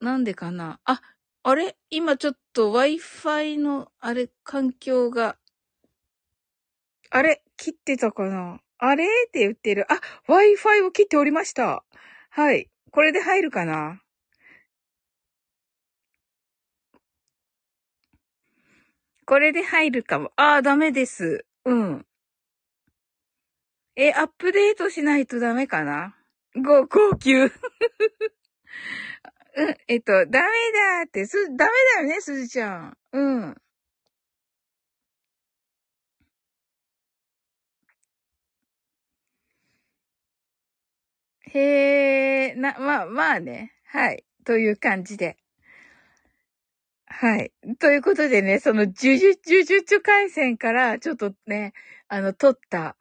なんでかな？あ、あれ？今ちょっと Wi-Fi の、あれ、環境が、あれ？切ってたかな？あれ？って言ってる。あ、Wi-Fi を切っておりました。はい。これで入るかな？これで入るかも。ああ、ダメです。うん。え、アップデートしないとダメかな？ご、号泣。うん、えっと、ダメだって、す、ダメだよね、すずちゃん。うん。へえ、な、まあ、まあね。はい。という感じで。はい。ということでね、その、呪術、呪術回戦からちょっとね、あの、撮った、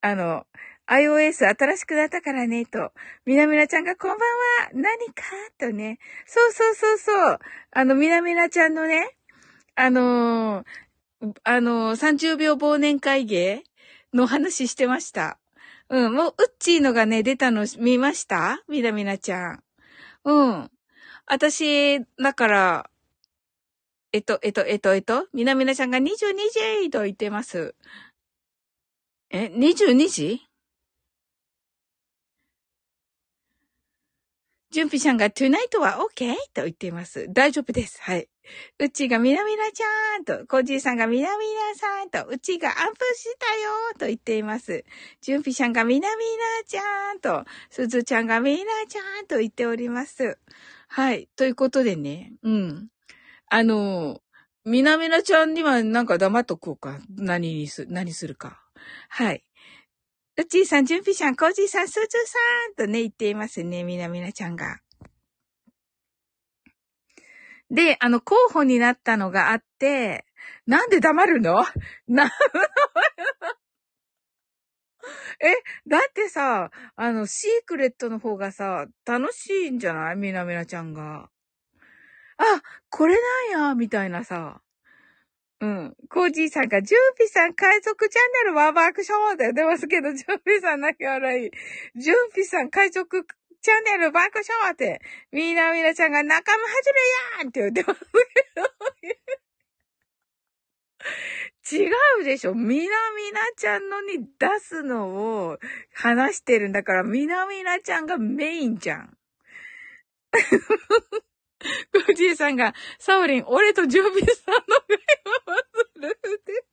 あの、iOS 新しくなったからね、と。みなみなちゃんがこんばんは何か？とね。そうそうそうそう。あの、みなみなちゃんのね、あのー、あのー、30秒忘年会芸の話してました。うん、もう、うっちーのがね、出たの見ました？みなみなちゃん。うん。私、だから、えっと、えっと、えっと、えっと、みなみなちゃんが22時と言ってます。え、22時？ジュンピさんが、トゥナイトは OK? と言っています。大丈夫です。はい。うちがみなみなちゃんと、コージーさんがみなみなさんと、うちがアップしたよと言っています。ジュンピさんがみなみなちゃんと、すずちゃんがみなちゃんと言っております。はい。ということでね、うん。あの、みなみなちゃんにはなんか黙っとこうか。何にす、何するか。はい。うっちーさん、じゅんぴさん、こうじーさん、すーずさんとね、言っていますね、みなみなちゃんが。で、あの、候補になったのがあって、なんで黙るの？な、(laughs) え、だってさ、あの、シークレットの方がさ、楽しいんじゃない？みなみなちゃんが。あ、これなんや、みたいなさ。うん。コージーさんが、ジュンピさん海賊チャンネルワーバークショーって出ますけど、ジュンピさん泣き笑い。ジュンピさん海賊チャンネル爆笑って、みなみなちゃんが仲間始めやーって言ってますけど。違うでしょみなみなちゃんのに出すのを話してるんだから、みなみなちゃんがメインじゃん。コージーさんが、サオリン、俺とジョビさんの会話をするって。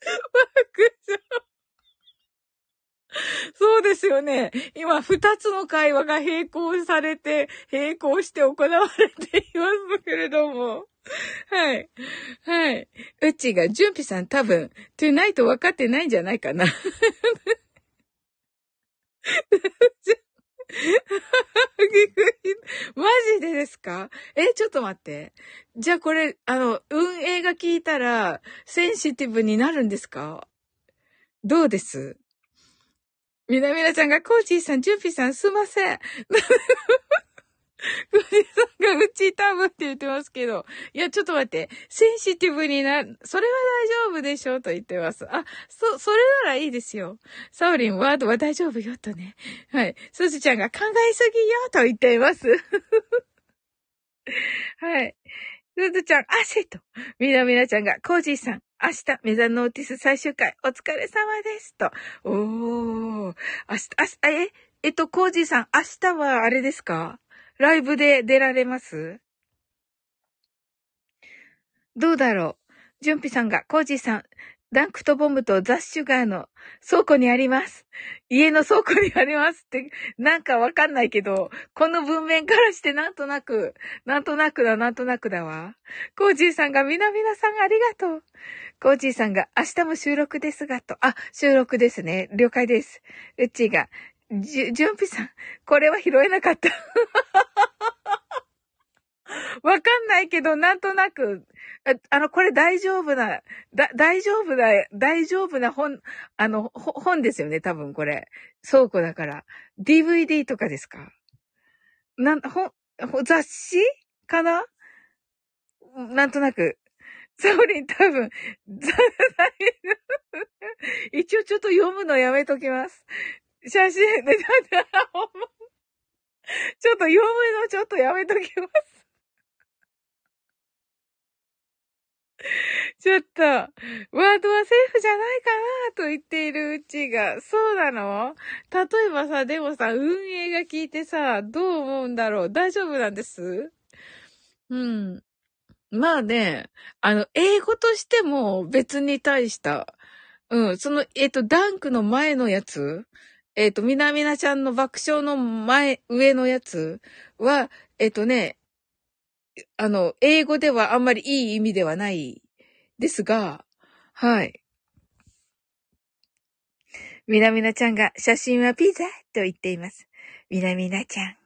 爆笑。そうですよね。今、二つの会話が並行されて、並行して行われていますけれども。はい。はい。うちが、じゅんぴさん多分、トゥナイト分かってないんじゃないかな。(laughs) (laughs) マジでですか？え、ちょっと待って。じゃあこれ、あの、運営が聞いたら、センシティブになるんですか？どうです？みなみなちゃんが、コーチーさん、ジュンピーさん、すいません。ふじさんがうち多分って言ってますけど。いや、ちょっと待って。センシティブにな、それは大丈夫でしょ？と言ってます。あ、そ、それならいいですよ。サオリン、ワードは大丈夫よとね。はい。すずちゃんが考えすぎよと言っています。(laughs) はい。すずちゃん、汗と。みなみなちゃんが、コージーさん、明日、メザノーティス最終回、お疲れ様です。と。おー。明日、明日、え、えっと、コージーさん、明日はあれですか？ライブで出られます？どうだろう？ジュンピさんが、コージーさん、ダンクとボムとザ・シュガーの倉庫にあります。家の倉庫にありますって、なんかわかんないけど、この文面からしてなんとなく、なんとなくだ、なんとなくだわ。コージーさんが、みなみなさんありがとう。コージーさんが、明日も収録ですが、と。あ、収録ですね。了解です。うっちーが、じゅ、じゅんぴさん、これは拾えなかった。(laughs) わかんないけど、なんとなく、ああの、これ大丈夫な、だ、大丈夫な、大丈夫な本、あの、本ですよね、多分これ。倉庫だから。DVD とかですか？なん、本、雑誌かな？なんとなく。サオリン多分、(laughs) 一応ちょっと読むのやめときます。写真で、ちょっと、ちょっと読むのちょっとやめときます。ちょっと、ワードはセーフじゃないかなと言っているうちが、そうなの。例えばさ、でもさ、運営が聞いてさ、どう思うんだろう。大丈夫なんです？うん。まあね、あの、英語としても別に対した、うん、その、えっ、と、ダンクの前のやつ？えっ、と、みなみなちゃんの爆笑の前、上のやつは、えっ、とね、あの、英語ではあんまりいい意味ではないですが、はい。みなみなちゃんが写真はピザと言っています。みなみなちゃん。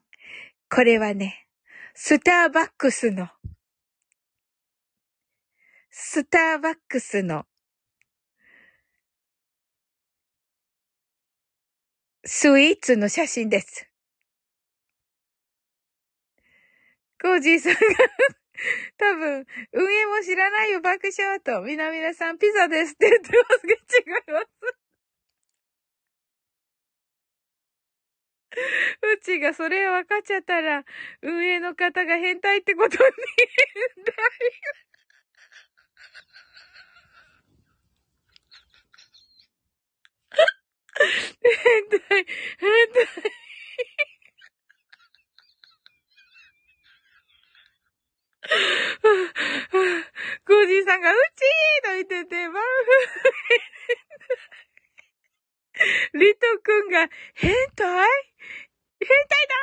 これはね、スターバックスの、スターバックスのスイーツの写真です。コージーさんが (laughs) 多分、運営も知らないよ、爆笑と。みなみなさん、ピザですって言ってますけど、違います。うちがそれ分かっちゃったら、運営の方が変態ってことに、変態。変態、変態。コージーさんが、うちーと言ってて、バンフリト君が、変態変態だ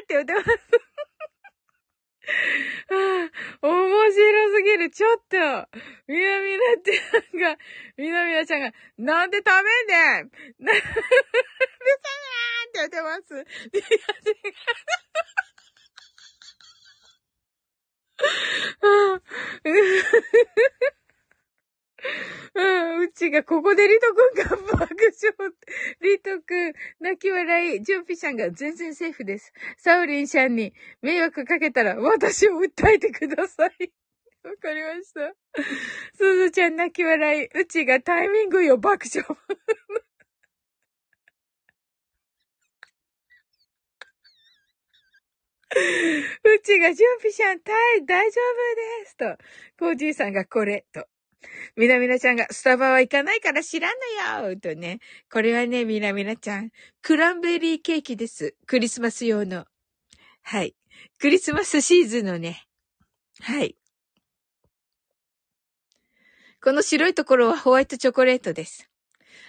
ーって言ってます。(laughs) 面白すぎる。ちょっと、みなみなちゃんが、みなみなちゃんが、なんで食べんねんな、うるさいなーって言ってます。(laughs) う。ん、うちがここでリト君が爆。リト君、泣き笑い。ジュンピシャンが全然セーフです。サウリンシャンに迷惑かけたら私を訴えてください。(laughs) わかりました。すずちゃん泣き笑い。うちがタイミングよ爆笑。(laughs) うちがジュンピシャン、タイ、大丈夫です。と、コージーさんがこれ、と。みなみなちゃんが、スタバは行かないから知らんのよとね。これはね、みなみなちゃん、クランベリーケーキです。クリスマス用の。はい。クリスマスシーズンのね。はい。この白いところはホワイトチョコレートです。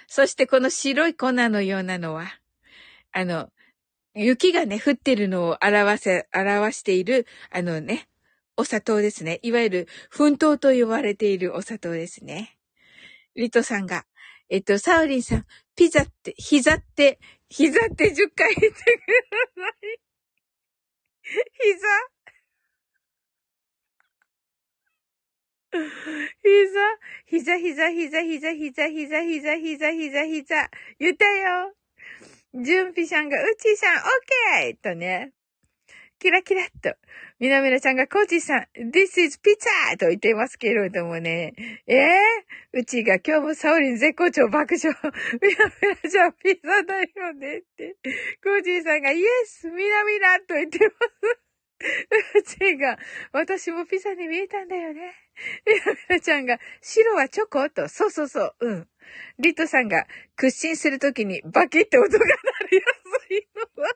そしてこの白い粉のようなのは、あの、雪がね、降ってるのを表せ、表している、あのね、お砂糖ですね。いわゆる、粉糖と呼ばれているお砂糖ですね。リトさんが、えっと、サウリンさん、ピザって、膝って、膝って10回言ってください。膝膝、膝、膝、膝、膝、膝、膝、膝、膝、膝、膝、言ったよ。ジュンピさんが、うちーさん、オッケーとね。キラキラっと。みなみなちゃんが、コーチさん、This is pizza! と言ってますけれどもね。ええー、うちが今日もサオリン絶好調爆笑。(laughs) みなみなちゃん、ピザだよねって。コーチさんが、イエスみなみなと言ってます。うちが、私もピザに見えたんだよね。みなみなちゃんが、白はチョコ？と、そうそうそう、うん。リトさんが、屈伸するときにバキって音が鳴りやすいのは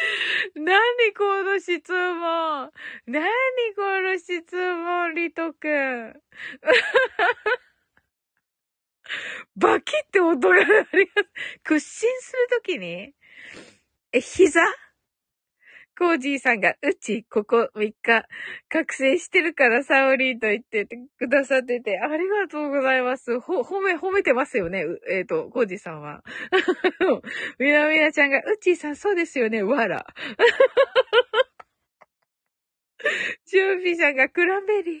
(laughs) 何この質問何この質問、リトくん。(laughs) バキって音が鳴ります。屈伸するときに？え、膝？コージーさんが、うち、ここ3日、覚醒してるからサオリーと言ってくださってて、ありがとうございます。ほ、褒め、褒めてますよね。えっ、ー、と、コージーさんは。(laughs) みなみなちゃんが、うちーさん、そうですよね。わら。ジュンピさんが、クランベリー。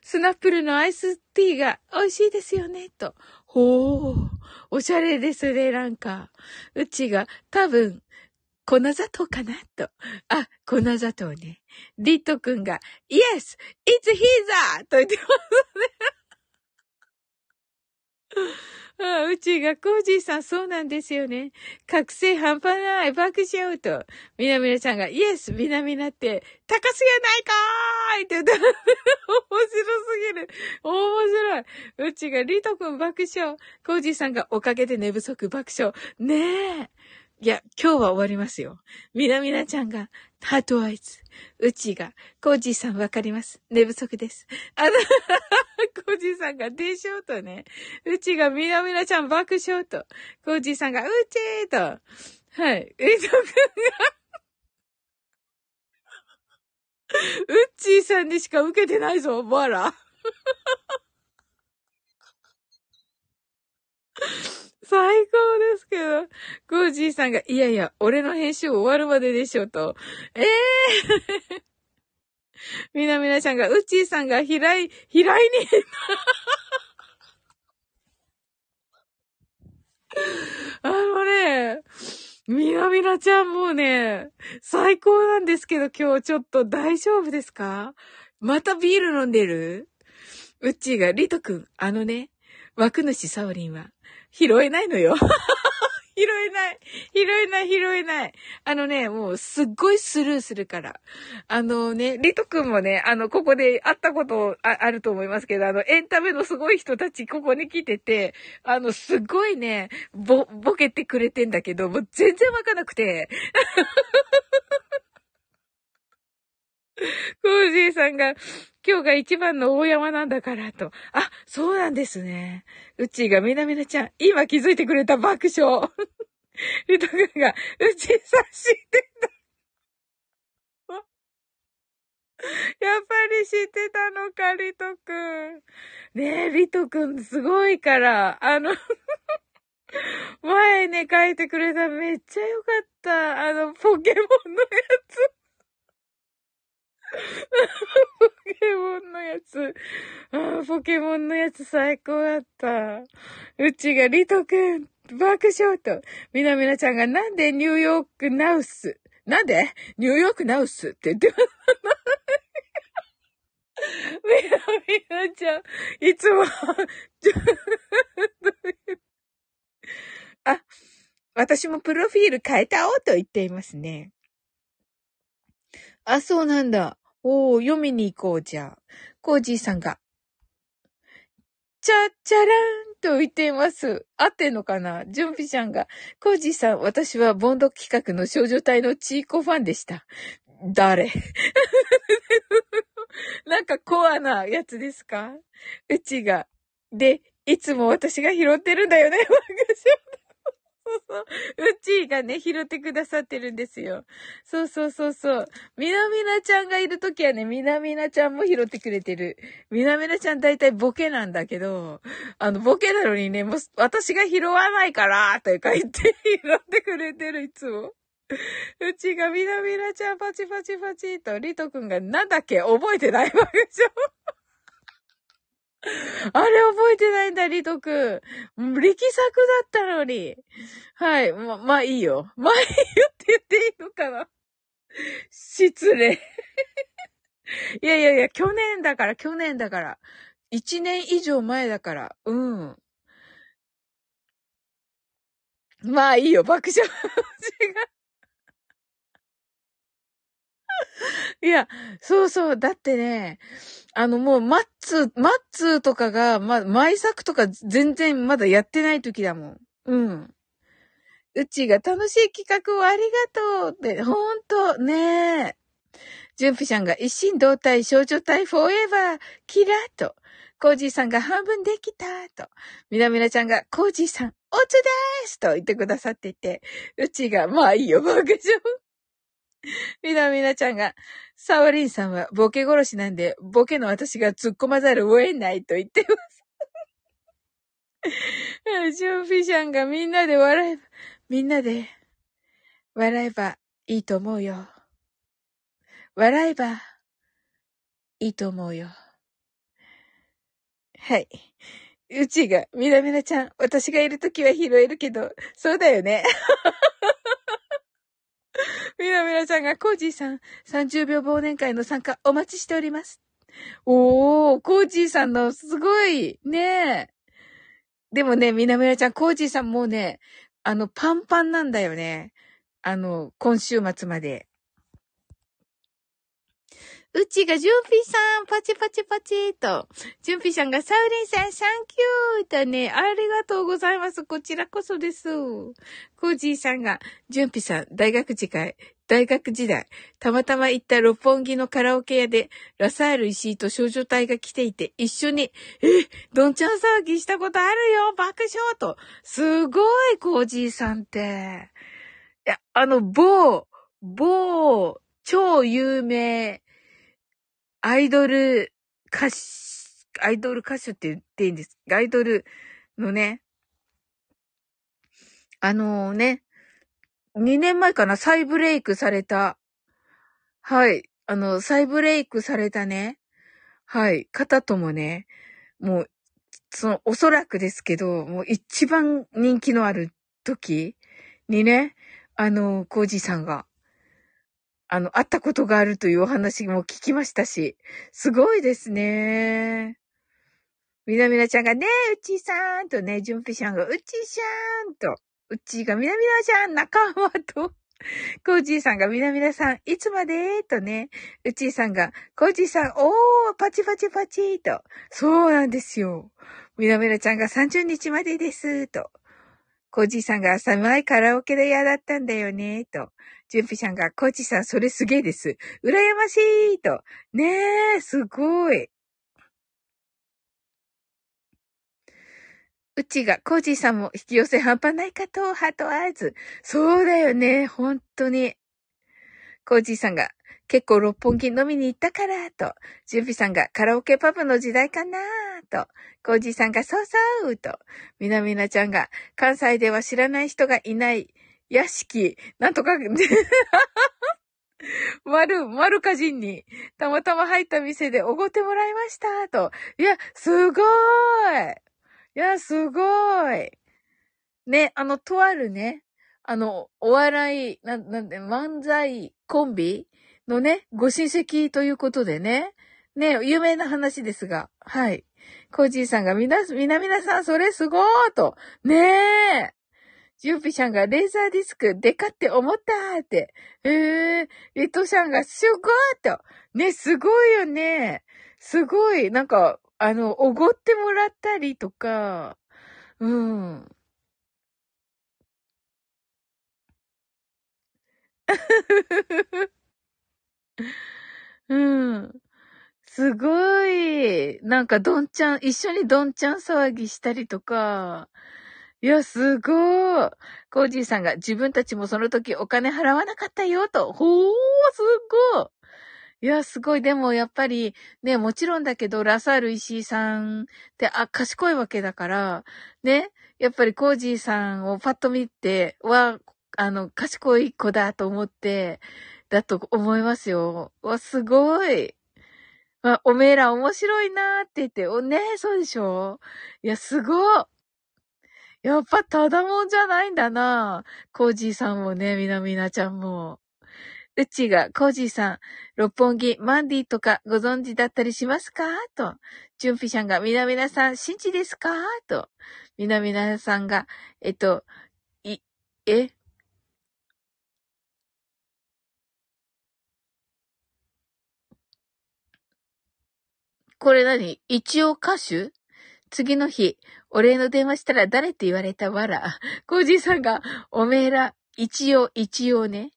スナップルのアイスティーが美味しいですよね、と。ほー。おしゃれですね、なんか。うちが多分、粉砂糖かな？と。あ、粉砂糖ね。リット君が、Yes! It's Hither! と言ってますね。(laughs) あうちがコージーさん、そうなんですよね。覚醒半端ない、爆笑と。みなみなちゃんが、イエス、みなみなって、高すぎないかーいって言った。面白すぎる。面白い。うちが、リト君爆笑。コージーさんが、おかげで寝不足爆笑。ねえ。いや、今日は終わりますよ。みなみなちゃんが、 heart eyes。うちが、コージーさんわかります。寝不足です。あの、コージーさんが、でしょとね。うちが、みなみなちゃん爆笑と。コージーさんが、うちーと。はい。えとくんがうっちーさんにしか受けてないぞ、わら。最高ですけど、コージーさんが、いやいや、俺の編集終わるまででしょ、と。ええー。(laughs) みなみなちゃんが、うっちーさんが、平い、平いに。(laughs) あのね、みなみなちゃんもうね、最高なんですけど、今日ちょっと大丈夫ですか？またビール飲んでる？うっちーが、リトくん、あのね、枠主サオリンは、拾えないのよ。(laughs) 拾えない。拾えない、拾えない。あのね、もうすっごいスルーするから。あのね、リト君もね、あの、ここで会ったことああると思いますけど、あの、エンタメのすごい人たちここに来てて、あの、すっごいね、ぼ、ボケてくれてんだけど、もう全然わかなくて。(laughs) コージーさんが、今日が一番の大山なんだからと。あ、そうなんですね。うちがみなみなちゃん、今気づいてくれた爆笑。リト君が、うちさしてた。(laughs) やっぱり知ってたのか、リトくん。ねえ、リトくんすごいから、あの (laughs) 前ね、書いてくれためっちゃよかった。あの、ポケモンのやつ。ポケモンのやつ。あポケモンのやつ最高だった。うちがリトくん、爆笑と。みなみなちゃんがなんでニューヨークナウス？なんで？ニューヨークナウスって言ってます。(laughs) みなみなちゃん、いつも (laughs) (laughs) あ、私もプロフィール変えたおうと言っていますね。あ、そうなんだ。おー、読みに行こうじゃあ。コージーさんが、チャッチャラーンと言っています。合ってんのかな？ジュンピちゃんが、コージーさん、私はボンド企画の少女隊のチーコファンでした。誰？(laughs) なんかコアなやつですか？うちが。で、いつも私が拾ってるんだよね、(laughs) そうそう。うっちーがね、拾ってくださってるんですよ。そうそうそうそう。みなみなちゃんがいるときはね、みなみなちゃんも拾ってくれてる。みなみなちゃん大体ボケなんだけど、あの、ボケなのにね、もう、私が拾わないから、とか言って拾ってくれてる、いつも。うちがみなみなちゃんパチパチパチと、りとくんがなんだっけ覚えてないわけでしょ (laughs) あれ覚えてないんだ、リトくん。力作だったのに。はい。ま、まあいいよ。まあいいよって言っていいのかな失礼。いやいやいや、去年だから、去年だから。一年以上前だから。うん。まあいいよ、爆笑。(laughs) いや、そうそう。だってね、あのもう、マッツー、マッツーとかが、ま、毎作とか全然まだやってない時だもん。うん。うちが楽しい企画をありがとうって、ほんと、ねえ。ジュンピシャンが一心同体少女隊 forever、キラーと。コージーさんが半分できたと。みなみなちゃんが、コージーさん、おつでーすと言ってくださっていて、うちが、まあいいよ、爆笑。(laughs) みなみなちゃんが、サオリンさんはボケ殺しなんで、ボケの私が突っ込まざるを得ないと言ってます。(laughs) ジュンフィシャンがみんなで笑えば、みんなで笑えばいいと思うよ。笑えばいいと思うよ。はい。うちが、みなみなちゃん、私がいるときは拾えるけど、そうだよね。(laughs) みなみなさんが、コージーさん、30秒忘年会の参加お待ちしております。おー、コージーさんの、すごい、ねえ。でもね、みなみなちゃん、コージーさんもうね、あの、パンパンなんだよね。あの、今週末まで。うちがジュンピさん、パチパチパチと。ジュンピさんがさおりんさん、サンキューとね、ありがとうございます。こちらこそです。コージーさんが、ジュンピさん、大学時代、大学時代、たまたま行った六本木のカラオケ屋で、ラサール石井と少女隊が来ていて、一緒に、え、どんちゃん騒ぎしたことあるよ爆笑と。すごい、コージーさんって。いや、あの、某、某、超有名、アイドル歌手、アイドル歌手って言っていいんです。アイドルのね、あのね、2年前かな、再ブレイクされた、はい、あの、再ブレイクされたね、はい、方ともね、もう、その、おそらくですけど、もう一番人気のある時にね、あの、コージさんが、あの、会ったことがあるというお話も聞きましたし、すごいですね。みなみなちゃんがね、うちさんとね、じゅんぴしゃんがうちしゃーんと、うちがみなみなちゃん仲間と、コージーさんがみなみなさん、いつまで？とね、うちーさんが、コージーさん、おー、パチパチパチと、そうなんですよ。みなみなちゃんが30日までです、と。コージーさんが寒いカラオケで嫌だったんだよね、と。ジュンピさんが、コーチさん、それすげえです。羨ましいと。ねえ、すごい。うちが、コージさんも引き寄せ半端ないかと、ハートアイズ。そうだよね、本当に。コージさんが、結構六本木飲みに行ったから、と。ジュンピさんが、カラオケパブの時代かな、と。コージさんが、そうそう、と。みなみなちゃんが、関西では知らない人がいない。屋敷、なんとか、(laughs) 丸、丸かじんに、たまたま入った店でおごってもらいました、と。いや、すごーい。いや、すごーい。ね、あの、とあるね、あの、お笑い、な、なんで、漫才コンビのね、ご親戚ということでね、ね、有名な話ですが、はい。コージーさんがみな、みなみなさん、それすごーと。ねえ。ジュンピシャンがレーザーディスクでかって思ったーって。えー、リトシャンがすごーと。ね、すごいよね。すごい。なんか、あの、おごってもらったりとか、うん。(laughs) うん。すごい。なんかどんちゃん、一緒にどんちゃん騒ぎしたりとか。いや、すごい。コージーさんが自分たちもその時お金払わなかったよと。ほー、すごい。いや、すごい。でも、やっぱり、ね、もちろんだけど、ラサール石井さんって、あ、賢いわけだから、ね、やっぱりコージーさんをパッと見て、は、あの、賢い子だと思って、だと思いますよ。わ、すごい。あ、おめえら面白いなーって言って、おねそうでしょ？いや、すごい。やっぱただもんじゃないんだなコージーさんもね、みなみなちゃんも。うちが、コージーさん、六本木、マンディとかご存知だったりしますか？と。ジュンピシャンが、みなみなさん、新地ですか？と。みなみなさんが、えっと、い、え？これ何？一応歌手？次の日、お礼の電話したら誰って言われたわら。コージーさんが、おめえら、一応、一応ね。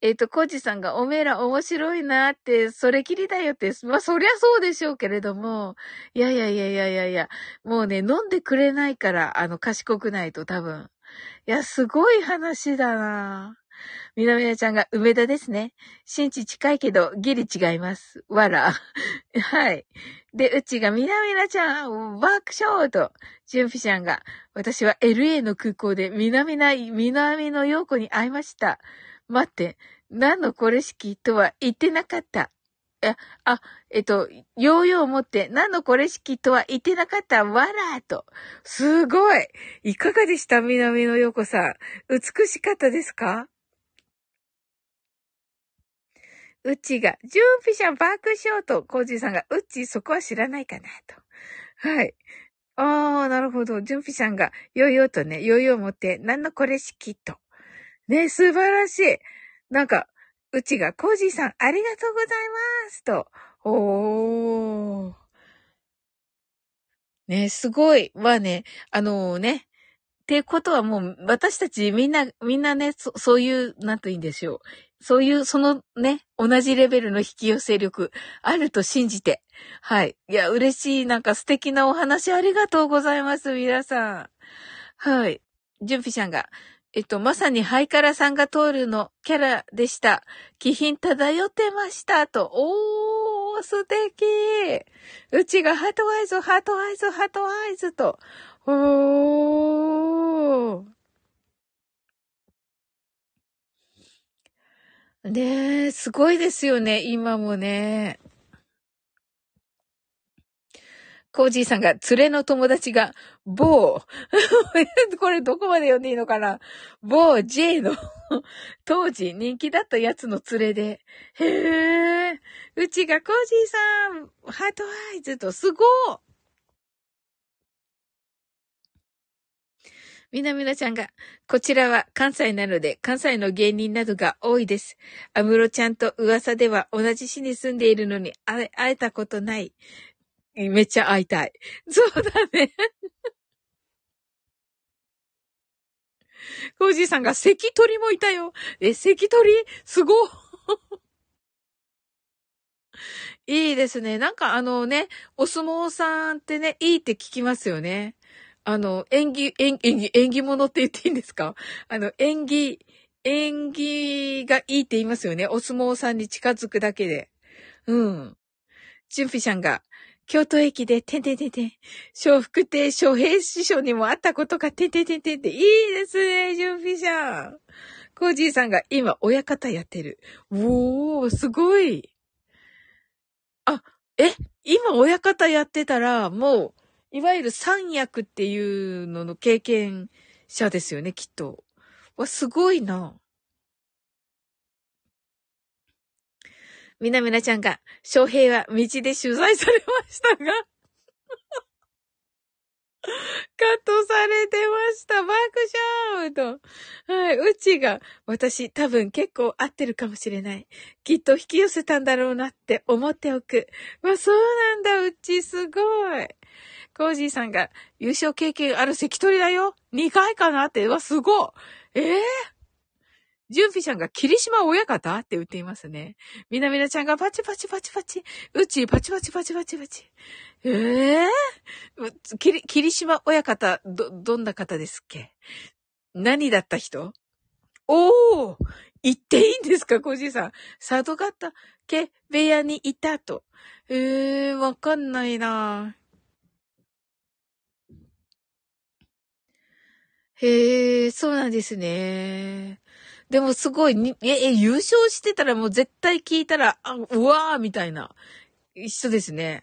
えっ、ー、と、コージさんがおめえら面白いなって、それきりだよって、まあ、そりゃそうでしょうけれども、いやいやいやいやいやいや、もうね、飲んでくれないから、あの、賢くないと多分。いや、すごい話だなみなみなちゃんが梅田ですね。新地近いけど、ギリ違います。わら。(laughs) はい。で、うちがみなみなちゃん、ワークショーと、ジュンフィシャンが、私は LA の空港でみなみな、みなみの陽子に会いました。待って、何のこれ式とは言ってなかった。あ、あ、えっと、ヨーヨーを持って何のこれ式とは言ってなかった。わらーと。すごい。いかがでした？南野陽子さん。美しかったですか？うちが、ジュンピシャンバークショート。コージーさんが、うちそこは知らないかなと。はい。あー、なるほど。ジュンピシャンが、ヨーヨーとね、ヨーヨーを持って、何のこれ式と。ね、素晴らしい。なんか、うちが、コージーさん、ありがとうございますと。おー。ね、すごい。まあね、あのー、ね。ってことはもう、私たちみんな、みんなね、そそういう、なんと言うんでしょう。そういう、そのね、同じレベルの引き寄せ力、あると信じて。はい。いや、嬉しい。なんか素敵なお話ありがとうございます、皆さん。はい。ジュンピシャンが、えっと、まさにハイカラさんが通るのキャラでした。気品漂ってました。と。おー、素敵。うちが heart eyes、heart eyes、heart eyes と。おー。ねえ、すごいですよね、今もね。コージーさんが、連れの友達が、某、(laughs) これどこまで読んでいいのかな？某 J の。(laughs) 当時人気だったやつの連れで、へえ、うちがコージーさん、ハートアイズと、すごーみなみなちゃんが、こちらは関西なので、関西の芸人などが多いです。アムロちゃんと噂では同じ市に住んでいるのに会え会えたことない。めっちゃ会いたい。そうだね。コージーさんが関取もいたよ。え、関取？すごいいですね。なんかあのね、お相撲さんってね、いいって聞きますよね。あの、演技、演演技、演技物って言っていいんですか？あの、演技、演技がいいって言いますよね。お相撲さんに近づくだけで。うん。チュンピシャンが、京都駅で、てんてんてんてん。笑福亭小平師匠にも会ったことが、てんてんてんてんて、いいですね、ジュンフィシャー。コージーさんが今、親方やってる。おー、すごい。あ、え？今、親方やってたら、もう、いわゆる三役っていうのの経験者ですよね、きっと。わ、すごいな。みなみなちゃんが、翔平は道で取材されましたがカットされてました。爆笑と。はい。うちが、私多分結構合ってるかもしれない。きっと引き寄せたんだろうなって思っておく。わ、そうなんだ、うちすごい。コージーさんが、優勝経験ある関取だよ !2 回かなって、わ、すごいええー？ジュンピシャンが霧島親方って言っていますね。みなみなちゃんがパチパチパチパチ。うちパチパチパチパチパチ。ええー、霧島親方、ど、どんな方ですっけ？何だった人？おー言っていいんですかコージーさん。佐渡型家部屋にいたと。ええー、わかんないなぁへえ、そうなんですね。でもすごいに、え、え、優勝してたらもう絶対聞いたら、あ、うわーみたいな。一緒ですね。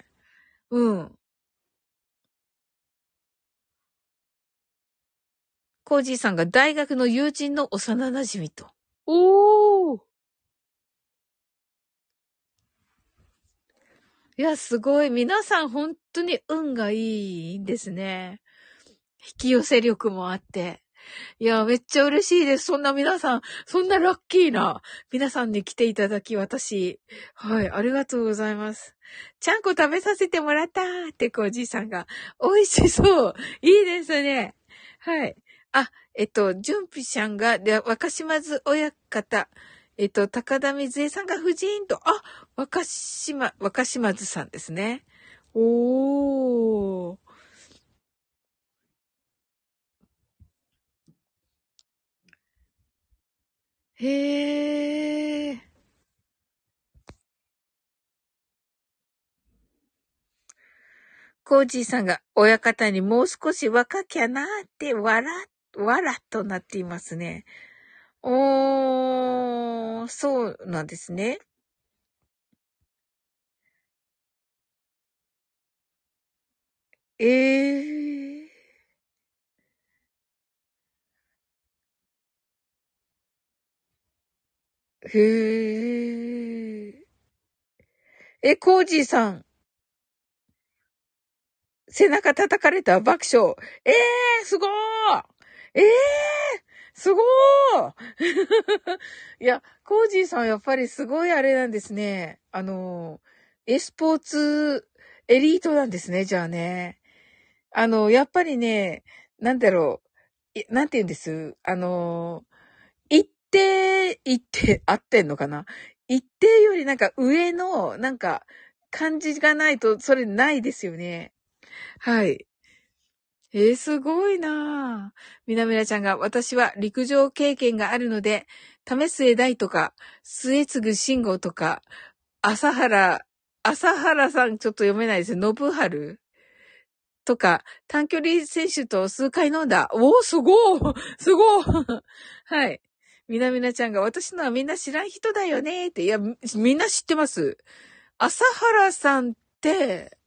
うん。コージーさんが大学の友人の幼馴染と。おーいや、すごい。皆さん本当に運がいいんですね。引き寄せ力もあって。いや、めっちゃ嬉しいです。そんな皆さん、そんなラッキーな皆さんに来ていただき、私。はい、ありがとうございます。ちゃんこ食べさせてもらったって、こうおじいさんが。美味しそう。いいですね。はい。あ、えっと、じゅんぴしゃんが、で、若島津親方。えっと、高田水江さんが夫人と、あ、若島、若島津さんですね。おー。へえ。コージーさんが親方にもう少し若きゃなーって笑、笑となっていますね。おー、そうなんですね。ええー。へえ。え、コージーさん。背中叩かれた爆笑。ええー、すごーええー、すごーいや、コージーさんやっぱりすごいあれなんですね。あの、エスポーツエリートなんですね、じゃあね。あの、やっぱりね、なんだろう、なんて言うんです？あの、定、一定、合ってんのかな？一定よりなんか上の、なんか、感じがないと、それないですよね。はい。えー、すごいなぁ。みなみなちゃんが、私は陸上経験があるので、為末大とか、末継信号とか、朝原、朝原さんちょっと読めないですよ。信春？とか、短距離選手と数回飲んだ。おー、すごー (laughs) すごー (laughs) はい。みなみなちゃんが私のはみんな知らん人だよねって。いや、みんな知ってます。朝原さんって、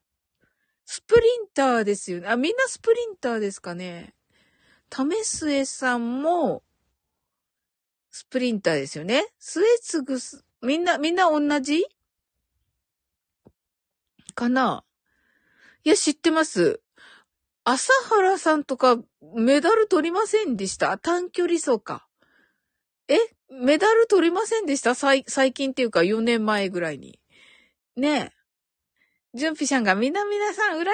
スプリンターですよね。あ、みんなスプリンターですかね。為末さんも、スプリンターですよね。末継す、みんな、みんな同じ？かな？いや、知ってます。朝原さんとかメダル取りませんでした？短距離走か。えメダル取りませんでした？最、最近っていうか4年前ぐらいに。ねえ。ジュンピシャンがみなみなさん、羨ま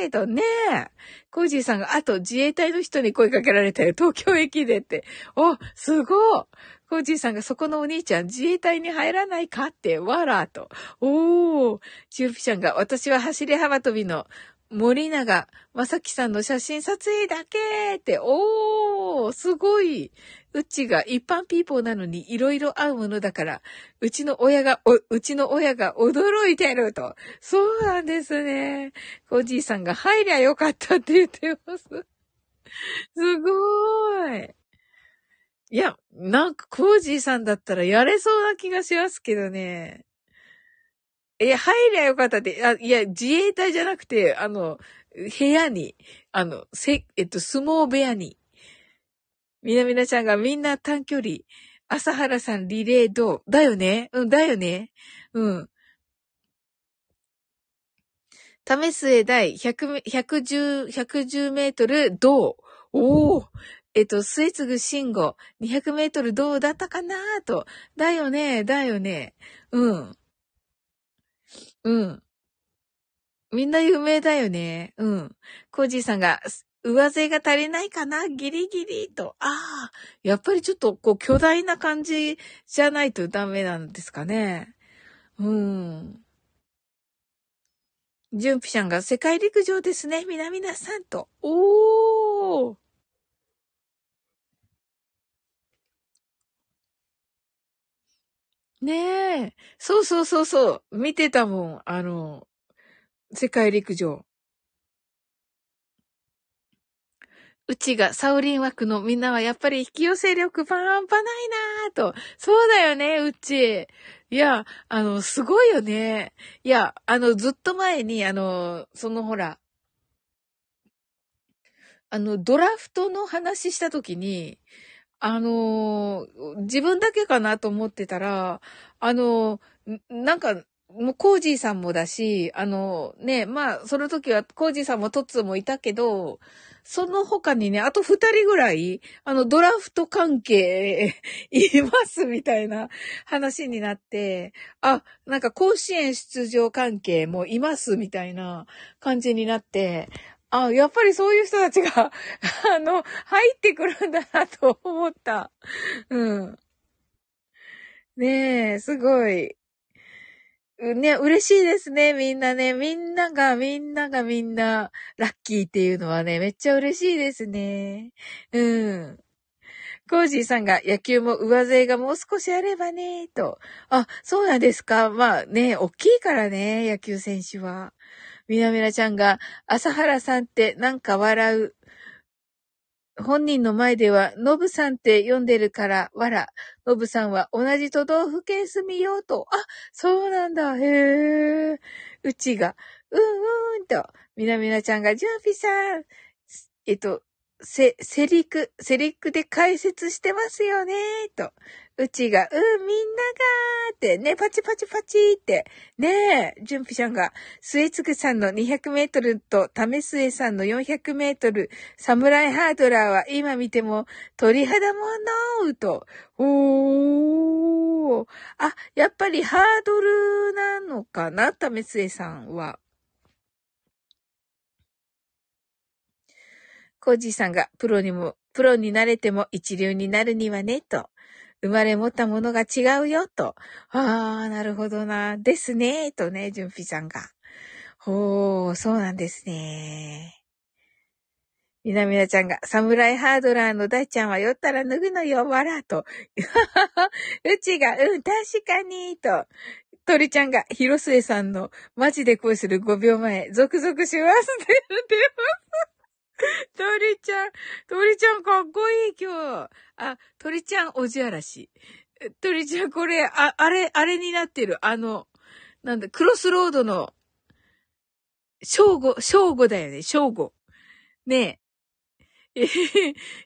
しいとねえ。コージーさんが、あと自衛隊の人に声かけられたよ。東京駅でって。お、すごい。コージーさんがそこのお兄ちゃん自衛隊に入らないかって、わらと。おー。ジュンピシャンが、私は走り幅跳びの森永正樹さんの写真撮影だけって、おー、すごい。うちが一般ピーポーなのに色々合うものだから、うちの親が、うちの親が驚いてると。そうなんですね。コージーさんが入りゃよかったって言ってます。すごーい。いや、なんかコージーさんだったらやれそうな気がしますけどね。いや、入りゃよかったって、あいや、自衛隊じゃなくて、あの、部屋に、あの、せ、えっと、相撲部屋に。みなみなちゃんがみんな短距離。朝原さんリレーどう？だよね？うん、だよねうん。為末大100、110、メートルどう？おおえっと、末継信号200メートルどうだったかなと。だよねだよねうん。うん。みんな有名だよね。うん。コージーさんが、上背が足りないかな？ギリギリと。ああ、やっぱりちょっとこう巨大な感じじゃないとダメなんですかね。うん。ジュンピシャンが世界陸上ですね。みなみなさんと。おー。ねえ。そうそうそうそう。見てたもん。あの、世界陸上。うちがサウリン枠のみんなはやっぱり引き寄せ力半端ないなぁと。そうだよね、うち。いや、あの、すごいよね。いや、あの、ずっと前に、あの、そのほら、あの、ドラフトの話したときに、あの自分だけかなと思ってたら、あのなんか、もうコージーさんもだし、あの、ね、まあ、その時はコージーさんもトッツーもいたけど、その他にね、あと二人ぐらい、あの、ドラフト関係 (laughs) いますみたいな話になって、あ、なんか甲子園出場関係もいますみたいな感じになって、あ、やっぱりそういう人たちが (laughs) あの、入ってくるんだなと思った。うん。ねえ、すごい。ね、嬉しいですね、みんなね。みんなが、みんながみんな、ラッキーっていうのはね、めっちゃ嬉しいですね。うん。コージーさんが野球も上背がもう少しあればね、と。あ、そうなんですか。まあね、大きいからね、野球選手は。みなみなちゃんが、朝原さんってなんか笑う。本人の前では、のぶさんって読んでるから、わら。のぶさんは同じ都道府県住みようと。あ、そうなんだ。へえ。うちが、うんうんと。みなみなちゃんが、ジュンピさん。えっと、せ、セリク、セリクで解説してますよね、と。うちが、うん、みんながーって、ね、パチパチパチって、ねえ、ジュンピシャンが、末継さんの200メートルと、タメスエさんの400メートル、サムライハードラーは今見ても鳥肌ものーと、おー。あ、やっぱりハードルなのかな、タメスエさんは。コージーさんがプロにも、プロになれても一流になるにはね、と。生まれ持ったものが違うよ、と。ああ、なるほどな。ですね、とね、純ピさんが。ほー、そうなんですね。みなみなちゃんが、サムライハードラーの大ちゃんは酔ったら脱ぐのよ、わら、と。(laughs) うちが、うん、確かに、と。鳥ちゃんが、広末さんの、マジで恋する5秒前、続々しますって言ってます。(laughs) (laughs) 鳥ちゃん、鳥ちゃんかっこいい今日。あ、鳥ちゃんおじあらし。鳥ちゃんこれ、あ、あれ、あれになってる。あの、なんだ、クロスロードの、正午、正午だよね、正午。ねえ。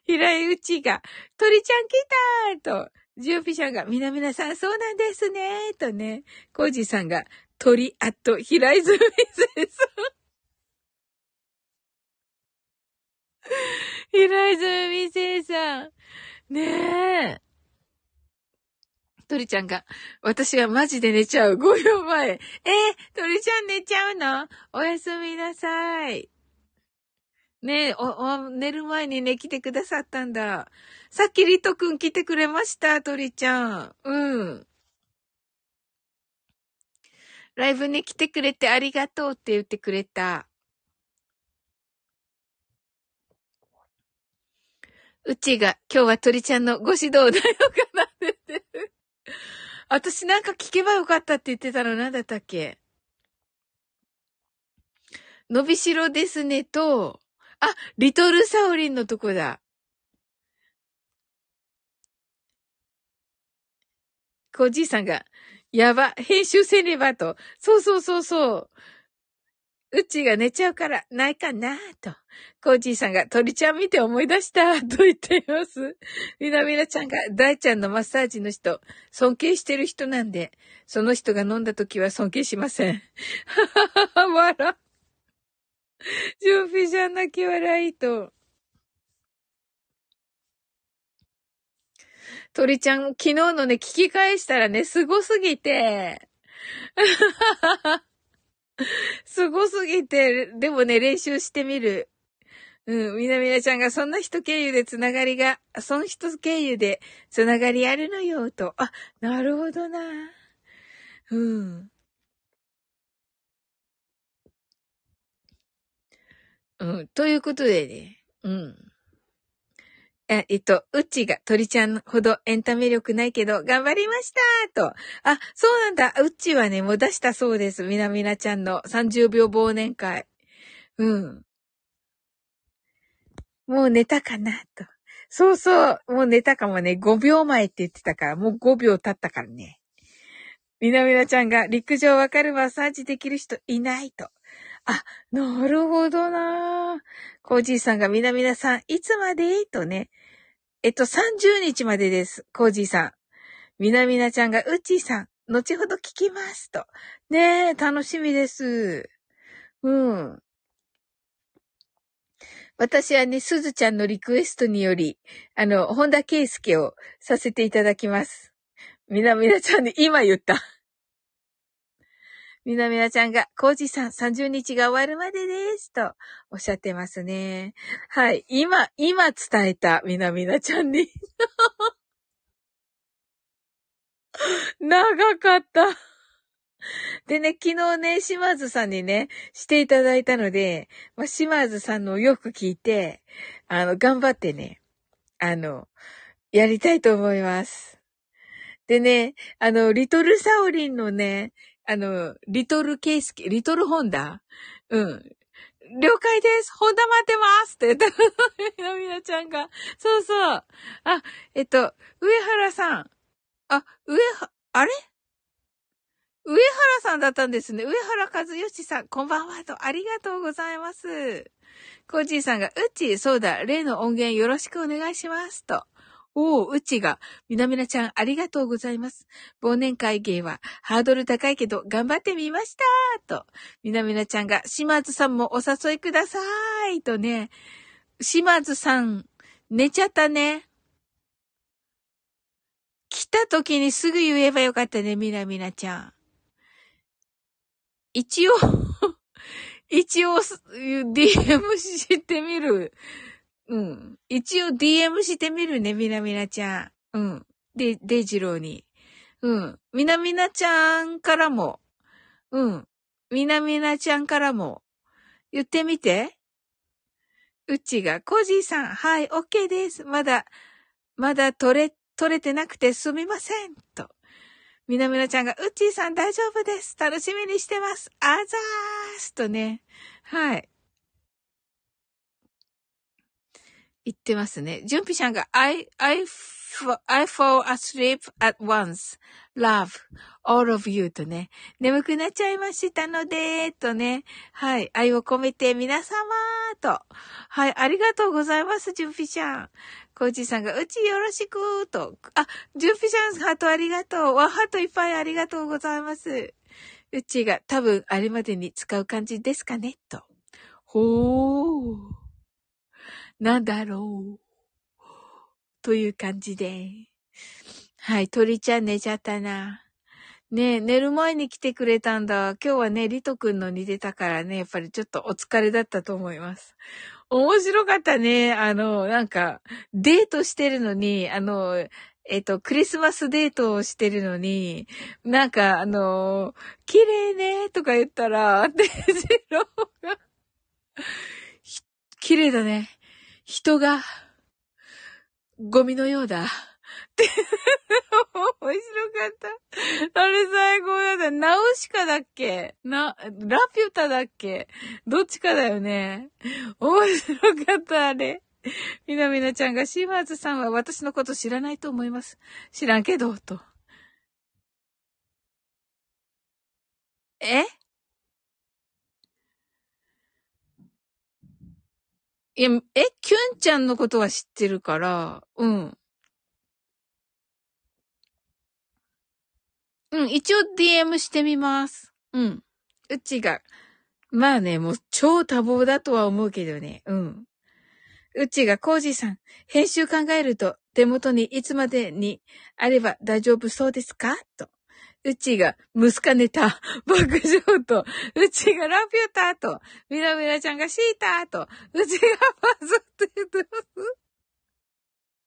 平井うちが、鳥ちゃん来たーと、ジューピシャンが、みなみなさん、そうなんですねーとね、コージさんが、鳥、あと、平泉先生。(laughs) 平泉聖さん。ねえ。鳥ちゃんが、私はマジで寝ちゃう。5秒前。えー、鳥ちゃん寝ちゃうの？おやすみなさい。ねえ、お、お、寝る前にね、来てくださったんだ。さっきリトくん来てくれました、鳥ちゃん。うん。ライブに来てくれてありがとうって言ってくれた。うちが今日は鳥ちゃんのご指導だよかなって言ってる。私なんか聞けばよかったって言ってたの何だったっけ？伸びしろですねと、あ、リトルサウリンのとこだ。おじいさんが、やば、編集せねばと。そうそうそうそう。うちが寝ちゃうから、ないかなと。コージーさんが鳥ちゃん見て思い出したと言っています。みなみなちゃんが大ちゃんのマッサージの人、尊敬してる人なんで、その人が飲んだ時は尊敬しません。はははは、笑。ジョーフィじゃ泣き笑いと。鳥ちゃん、昨日のね、聞き返したらね、すごすぎて。(laughs) すごすぎて、でもね、練習してみる。うん、みなみなちゃんがそんな人経由でつながりが、その人経由でつながりあるのよ、と。あ、なるほどな。うん。うん、ということでね。うん。え、っと、うっちが鳥ちゃんほどエンタメ力ないけど、頑張りましたと。あ、そうなんだ。うっちはね、もう出したそうです。みなみなちゃんの30秒忘年会。うん。もう寝たかなと。そうそう。もう寝たかもね。5秒前って言ってたから、もう5秒経ったからね。みなみなちゃんが陸上わかるマッサージできる人いないと。あ、なるほどなコージーさんがみなみなさん、いつまで？とね。えっと、30日までです。コージーさん。みなみなちゃんが、うっちーさん、後ほど聞きますと。ねえ、楽しみです。うん。私はね、すずちゃんのリクエストにより、あの、本田圭介をさせていただきます。みなみなちゃんに今言った。みなみなちゃんが、コージさん30日が終わるまでです。とおっしゃってますね。はい。今、今伝えた、みなみなちゃんに。(laughs) 長かった。でね、昨日ね、島津さんにね、していただいたので、まあ、島津さんのをよく聞いて、あの、頑張ってね、あの、やりたいと思います。でね、あの、リトルサオリンのね、あの、リトルケイスケ、リトルホンダ？うん。了解です。ホンダ待ってますって言った。みなみなちゃんが。そうそう。あ、えっと、上原さん。あ、上、あれ？上原さんだったんですね。上原和義さん、こんばんはと、ありがとうございます。コーチーさんが、うっち、そうだ、例の音源よろしくお願いします。と。おう、うちが、みなみなちゃん、ありがとうございます。忘年会芸は、ハードル高いけど、頑張ってみましたと、みなみなちゃんが、島津さんもお誘いくださいとね、島津さん、寝ちゃったね。来た時にすぐ言えばよかったね、みなみなちゃん。一応 (laughs) 一応、DM してみる。うん。一応 DM してみるね、みなみなちゃん。うん。で、デイジローに。うん。みなみなちゃんからも。うん。みなみなちゃんからも。言ってみて。うちが、コージーさん、はい、オッケーです。まだ、まだ取れ、取れてなくてすみません。と。みなみなちゃんが、うちーさん大丈夫です。楽しみにしてます。あざーすとね。はい。言ってますね。ジュンピさんが、I, I, I fall asleep at once. Love, all of you とね。眠くなっちゃいましたので、とね。はい。愛を込めて皆様と。はい。ありがとうございます、ジュンピちゃん。コーチさんが、うちよろしくと。あ、ジュンピちゃん、ハートありがとう。わ、ハートいっぱいありがとうございます。うちが多分あれまでに使う感じですかねと。ほー。なんだろう。という感じで。はい、鳥ちゃん寝ちゃったな。ね寝る前に来てくれたんだ。今日はね、リトくんのに出たからね、やっぱりちょっとお疲れだったと思います。面白かったね。あの、なんか、デートしてるのに、あの、えっ、と、クリスマスデートをしてるのに、なんか、あの、綺麗ね、とか言ったら、デジローが、(laughs) 綺麗だね。人が、ゴミのようだ。って、面白かった。あれ最高だった。ナウシカだっけ？な、ラピュタだっけ？どっちかだよね。面白かった、あれ。みなみなちゃんが、シーマーズさんは私のこと知らないと思います。知らんけど、と。え？いや、え、キュンちゃんのことは知ってるから、うん。うん、一応 DM してみます。うん。うちが、まあね、もう超多忙だとは思うけどね。うん。うちが、コージさん、編集考えると手元にいつまでにあれば大丈夫そうですか？と。うちが、ムスカネタ、爆笑と、うちがラピュタと、ミラミラちゃんがシータと、うちがバズって言ってます。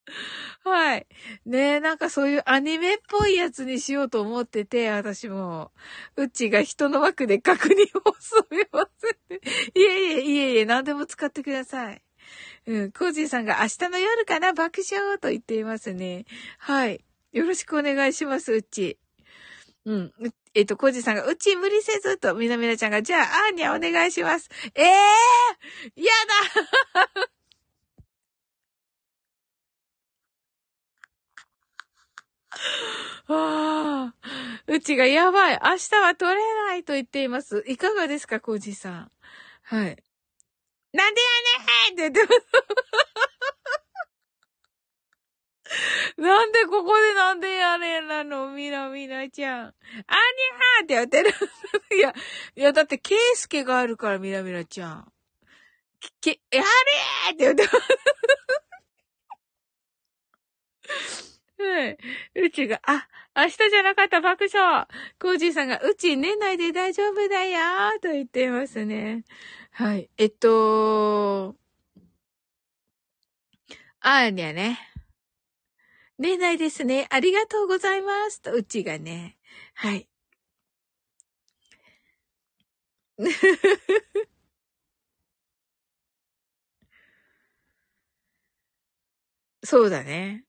(laughs) はい。ねえ、なんかそういうアニメっぽいやつにしようと思ってて、私も。うちが人の枠で確認をすみません。(laughs) いえいえ、いえいえ、何でも使ってください。うん、コージーさんが明日の夜かな爆笑と言っていますね。はい。よろしくお願いします、うち。うん。えっ、と、コージさんが、うち無理せずと、みなみなちゃんが、じゃあ、あーにゃお願いします。ええー、やだ (laughs) ああ、うちがやばい。明日は取れないと言っています。いかがですか、コージさん。はい。なんでやねんって言ってます。(laughs) なんでここでなんでやねんなのみなみなちゃん。あにゃーってやってる。(laughs) いや、いや、だって、ケイスケがあるから、みなみなちゃん。け、やれーって言ってます。(laughs) はい。うちが、あ、明日じゃなかった爆笑。コージーさんが、うち年内で大丈夫だよーと言っていますね。はい。えっと、あーにゃね。年内ですね。ありがとうございます。と、うちがね。はい。(laughs) そうだね。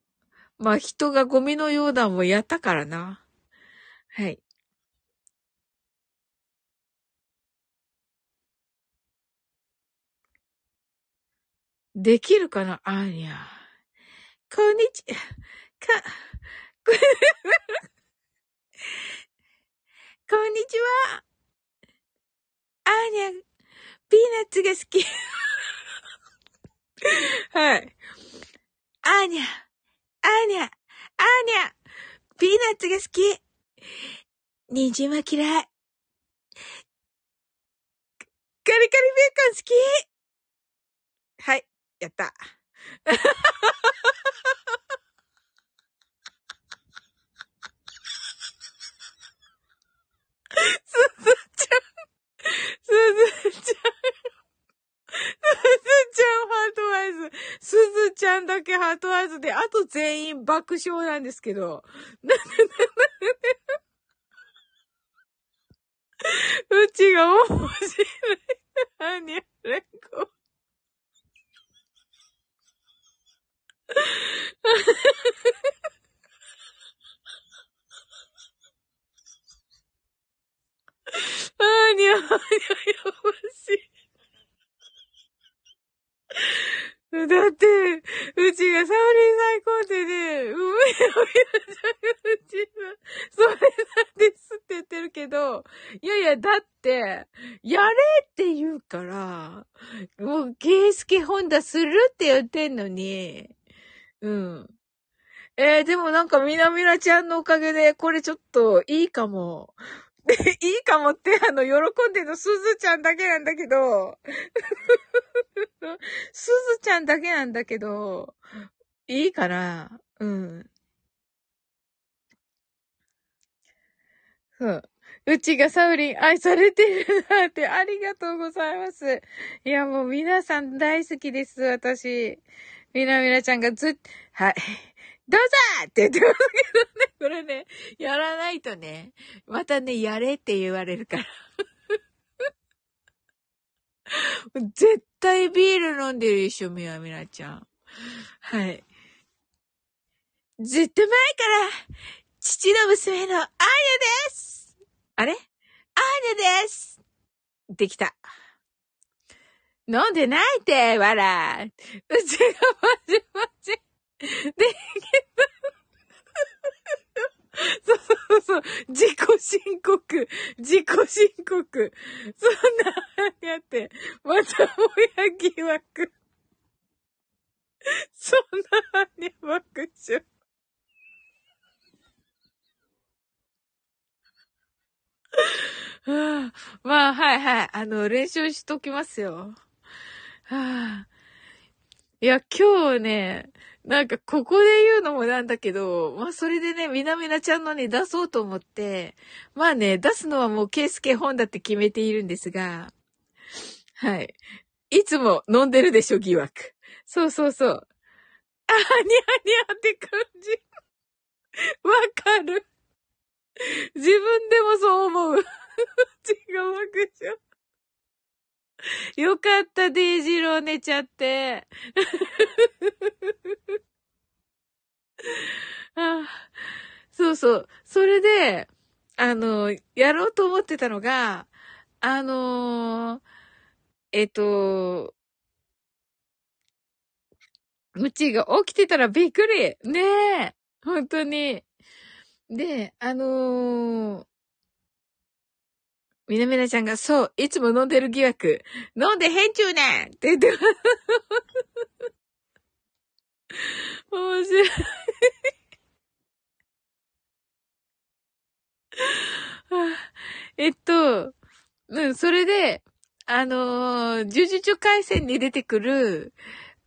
まあ人がゴミのようだもやったからな。はい。できるかな？あーにゃ。こんにち、か、(laughs) こんにちは。あーにゃ、ピーナッツが好き。はい。あーにゃ。あーにゃ、あーにゃ、ピーナッツが好き。人参は嫌い。カリカリベーコン好き。はい、やった。すずちゃん、すずちゃん。すずちゃん heart eyes。すずちゃんだけ heart eyes で、あと全員爆笑なんですけど。(laughs) うちが面白い。何あれこ。(laughs) あーにゃ、あーにゃ、やばしい。だって、うちがサオリン最高ってね、うめえおみなちゃんうちは、それなんですって言ってるけど、いやいや、だって、やれって言うから、もう、ケースケホンダするって言ってんのに、うん。えー、でもなんかみなみなちゃんのおかげで、これちょっといいかも。で (laughs) いいかもって、あの、喜んでるのすずちゃんだけなんだけど、(laughs) すずちゃんだけなんだけど、いいかなうん。そう。うちがサウリン愛されてるなって、ありがとうございます。いや、もう皆さん大好きです、私。みなみなちゃんがずっ、はい。どうぞって言ってますけどね。これね、やらないとね、またね、やれって言われるから。絶対ビール飲んでるでしょ、みわみなちゃん。はい。ずっと前から、父の娘のアーニャですあれ？アーニャですできた。飲んでないって、わら。うちがまじまじ。で、そうそうそう。自己申告。自己申告。そんな、やって、またもや疑惑。そんな、に爆笑。はあ、まあ、はいはい。あの、練習しときますよ。はあ。いや、今日ね、なんかここで言うのもなんだけど、まあそれでね、みなみなちゃんのに出そうと思って、まあね、出すのはもうケースケ本だって決めているんですが、はい。いつも飲んでるでしょ、疑惑。そうそうそう。あ、にゃにゃって感じ。わかる。自分でもそう思う。違うわけじゃ。(laughs) よかった、デイジロー寝ちゃって。(laughs) あそうそう。それで、あの、やろうと思ってたのが、あのー、えっと、ムチが起きてたらびっくりねえ本当に。で、あのー、みなみなちゃんが、そう、いつも飲んでる疑惑。飲んでへんちゅうねんって言ってます。(laughs) 面白い (laughs) えっと、うん、それで、あのー、呪術回戦に出てくる、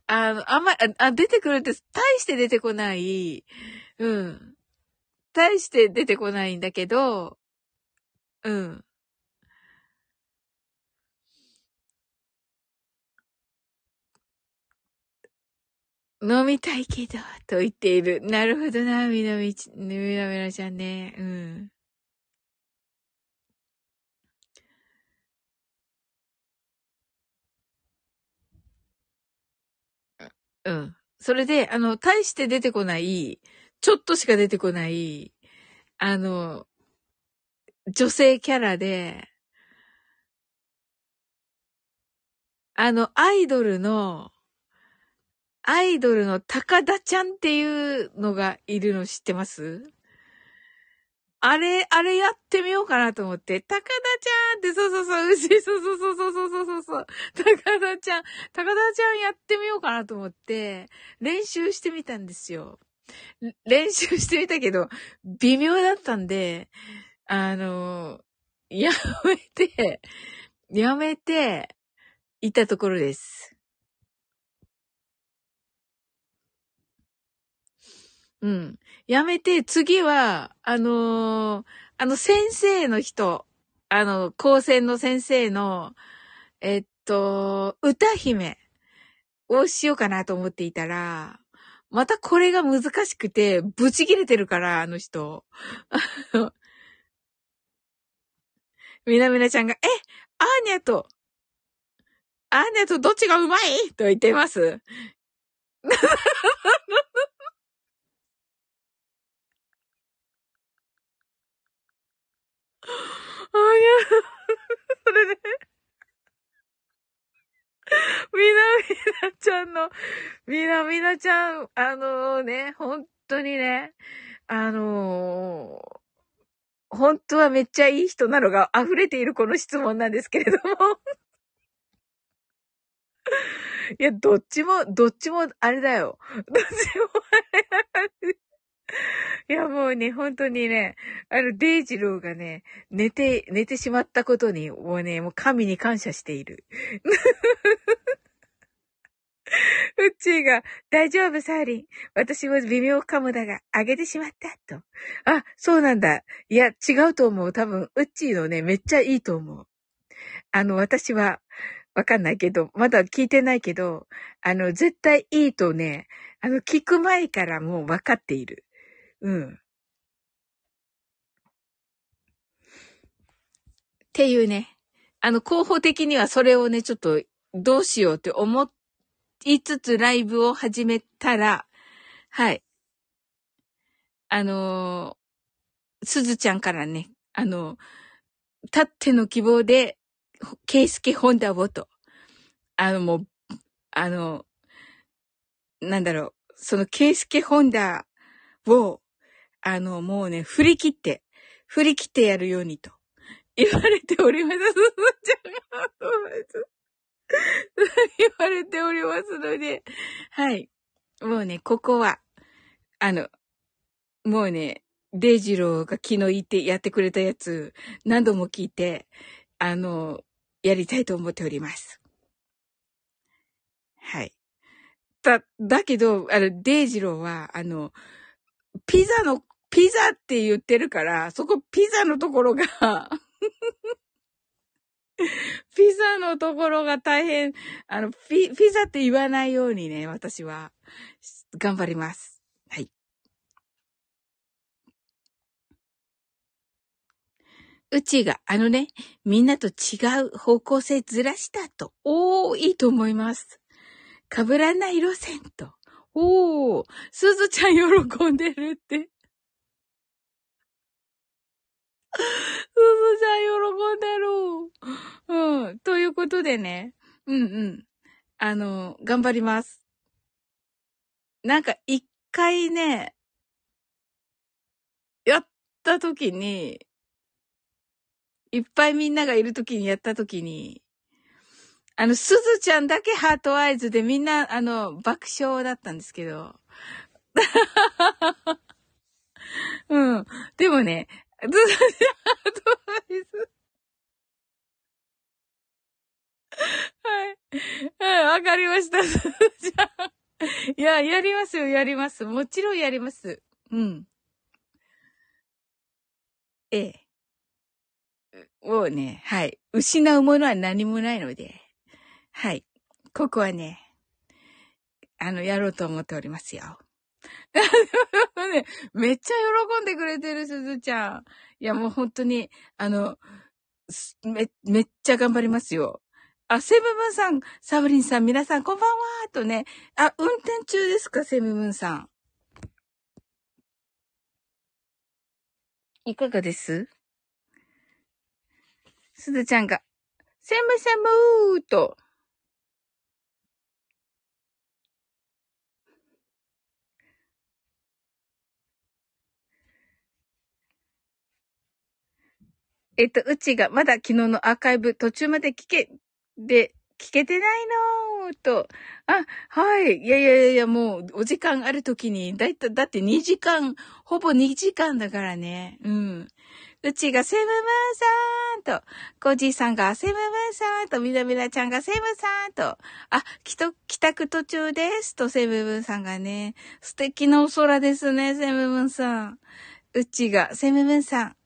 あの、あんま、あ、出てくるって、大して出てこない、うん。大して出てこないんだけど、うん。飲みたいけど、と言っている。なるほどな、みなみち、みなみなちゃんね。うん。うん。それで、あの、大して出てこない、ちょっとしか出てこない、あの、女性キャラで、あの、アイドルの、アイドルの高田ちゃんっていうのがいるの知ってます？あれ、あれやってみようかなと思って、高田ちゃんって、そうそうそう、うち、そうそうそうそうそうそうそう、高田ちゃん、高田ちゃんやってみようかなと思って、練習してみたんですよ。練習してみたけど、微妙だったんで、あの、やめて、やめて、いたところです。うん。やめて、次は、あのー、あの先生の人、あの、高専の先生の、えっと、歌姫をしようかなと思っていたら、またこれが難しくて、ブチ切れてるから、あの人。(laughs) みなみなちゃんが、え、アーニャと、アーニャとどっちがうまい？と言ってます。(laughs) あ、いあや、それで、みなみなちゃんの、みなみなちゃん、あのね、本当にね、あのー、本当はめっちゃいい人なのが溢れているこの質問なんですけれども。いや、どっちも、どっちもあれだよ。どっちもあれいや、もうね、本当にね、あの、デイジローがね、寝て、寝てしまったことに、もうね、もう神に感謝している。(laughs) うっちーが、大丈夫、サーリン。私も微妙かもだが、あげてしまった、と。あ、そうなんだ。いや、違うと思う。多分、うっちーのね、めっちゃいいと思う。あの、私は、わかんないけど、まだ聞いてないけど、あの、絶対いいとね、あの、聞く前からもう分かっている。うん。っていうね。あの、候補的にはそれをね、ちょっと、どうしようって思いつつライブを始めたら、はい。あのー、すずちゃんからね、あのー、たっての希望で、ケイスケホンダをと、あの、もう、あの、なんだろう、そのケイスケホンダを、あの、もうね、振り切って、振り切ってやるようにと言われております。すずちゃんが、言われておりますので、はい。もうね、ここは、あの、もうね、デイジローが昨日言ってやってくれたやつ、何度も聞いて、あの、やりたいと思っております。はい。た、だけど、あの、デイジローは、あの、ピザの、ピザって言ってるから、そこピザのところが (laughs) ピザのところが大変、あの、ピ、ピザって言わないようにね、私は、頑張ります。はい。うちが、あのね、みんなと違う方向性ずらしたと。おー、いいと思います。被らない路線と。おー、すずちゃん喜んでるって。すずちゃん喜んでる。ううん。ということでね。うんうん。あの、頑張ります。なんか一回ね、やった時に、いっぱいみんながいる時にやった時に、あの、すずちゃんだけ heart eyes でみんな、あの、爆笑だったんですけど。(laughs) うん。でもね、すずちゃん heart eyes。はい。はい、わかりました、すずちゃん。いや、やりますよ、やります。もちろんやります。うん。ええ。もうね、はい。失うものは何もないので。はい。ここはね、あの、やろうと思っておりますよ。(laughs) ね、めっちゃ喜んでくれてる、すずちゃん。いや、もう本当に、あの、め、めっちゃ頑張りますよ。あ、セムムーンさん、サブリンさん、皆さん、こんばんはとね。あ、運転中ですか、セムムーンさん。いかがです？すずちゃんが、セムセムーと、えっと、うちがまだ昨日のアーカイブ途中まで聞け、で、聞けてないのーと。あ、はい。いやいやいや、もう、お時間あるときに、だいたい、だって2時間、ほぼ2時間だからね。うん。うちがセムムーンさんと、コジーさんがセムムーンさんと、みなみなちゃんがセムさんと、あ、きと、帰宅途中ですと、セムムーンさんがね、素敵なお空ですね、セムムーンさん。うちが、セムムーンさん。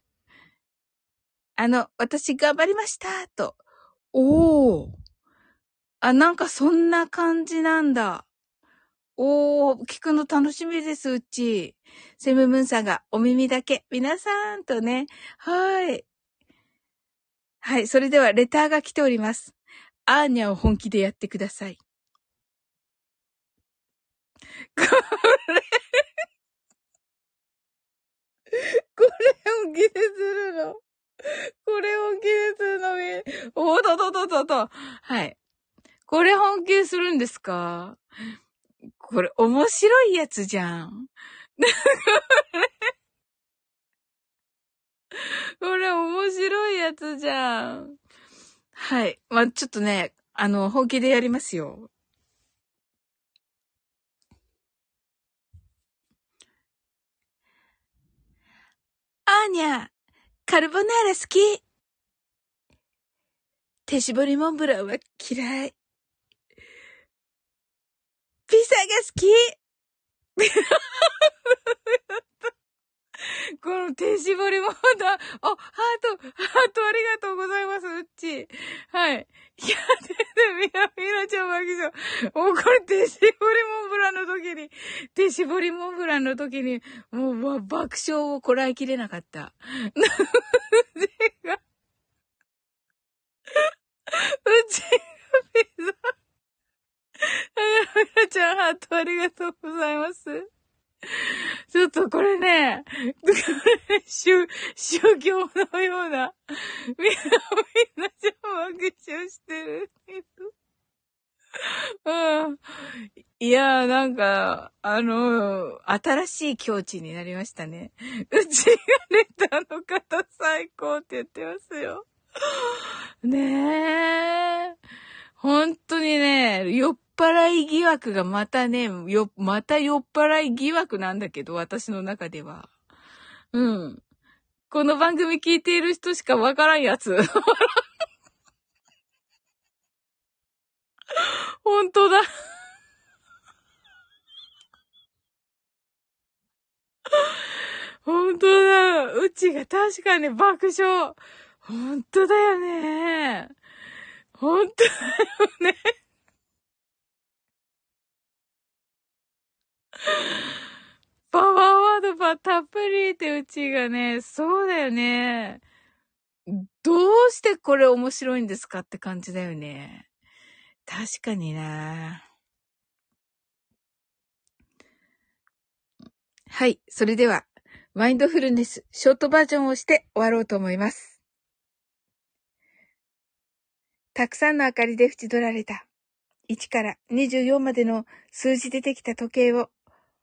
あの、私頑張りましたと。おー。あ、なんかそんな感じなんだ。おー、聞くの楽しみです、うち。セムムーンさんがお耳だけ、皆さんとね。はい。はい、それではレターが来ております。アーニャを本気でやってください。これこれ本気でするの (laughs) これ本気でするのみ、おととととと。はい。これ本気するんですか？これ面白いやつじゃん。(laughs) これ面白いやつじゃん。はい。まあ、ちょっとね、あの、本気でやりますよ。アーニャ、カルボナーラ好き。手絞りモンブランは嫌い。ピザが好き (laughs) この手絞りモンブラン、あ、ハート、ハートありがとうございます、うっち。はい。いや、全然、みな、みなちゃん爆笑。もうこれ手絞りモンブランの時に、手絞りモンブランの時に、もう、爆笑をこらえきれなかった。(laughs) うちがピザ。みなちゃん、ハートありがとうございます。(laughs) ちょっとこれね、宗、宗教のような、みんな、みんなじゃ爆笑してる。うん。いやー、なんか、あのー、新しい境地になりましたね。うちがネタの方最高って言ってますよ。ねえ。本当にね、酔っ払い疑惑がまたね、よ、また酔っ払い疑惑なんだけど、私の中では。うん。この番組聞いている人しかわからんやつ。(laughs) 本当だ。(laughs) 本当だ。うちが確かに爆笑。本当だよね。本当だよね。(laughs) パワーワードばたっぷりってうちがね、そうだよね。どうしてこれ面白いんですかって感じだよね。確かにな。はい。それでは、マインドフルネス、ショートバージョンをして終わろうと思います。たくさんの明かりで縁取られた、1から24までの数字でできた時計を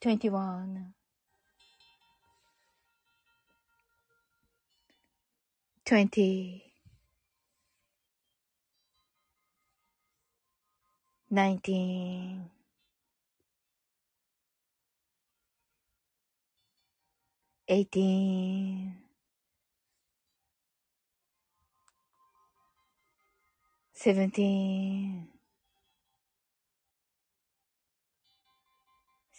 21 20 19 eighteen, seventeen,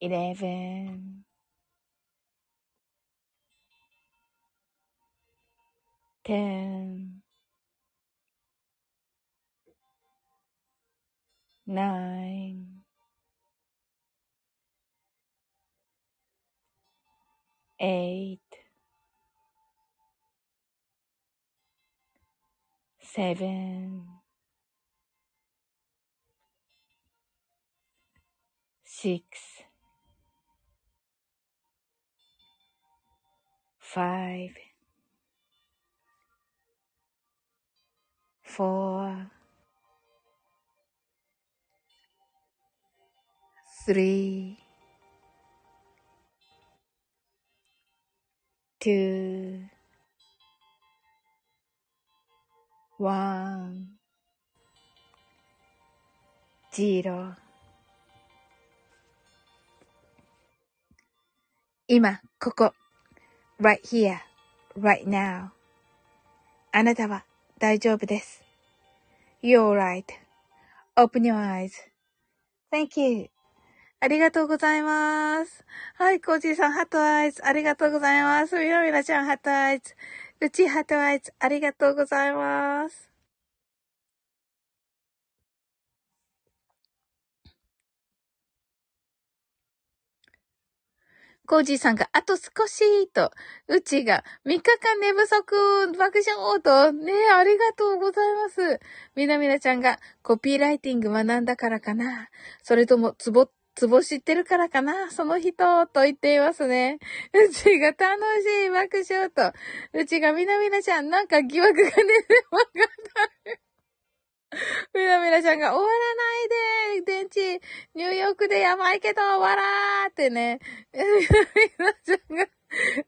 eleven, ten, nine, eight, seven, six, five, four, three, two, one, zero 今、ここ。Right here, right now. あなたは大丈夫です。You're right.Open your eyes.Thank you. ありがとうございます。はい、コージーさん、ハットアイズ。ありがとうございます。みなみなちゃん、ハットアイズ。うちハットアイズ、ありがとうございます。コージーさんが、あと少しと、うちが、3日間寝不足、爆笑と、ねえありがとうございます。みなみなちゃんが、コピーライティング学んだからかな。それとも、つぼツボ知ってるからかな？その人と言っていますね。うちが楽しい爆笑と。うちがみなみなちゃん、なんか疑惑が出てわかった。(laughs) みなみなちゃんが終わらないで電池、ニューヨークでやばいけど、笑ーってね。みなみなちゃんが、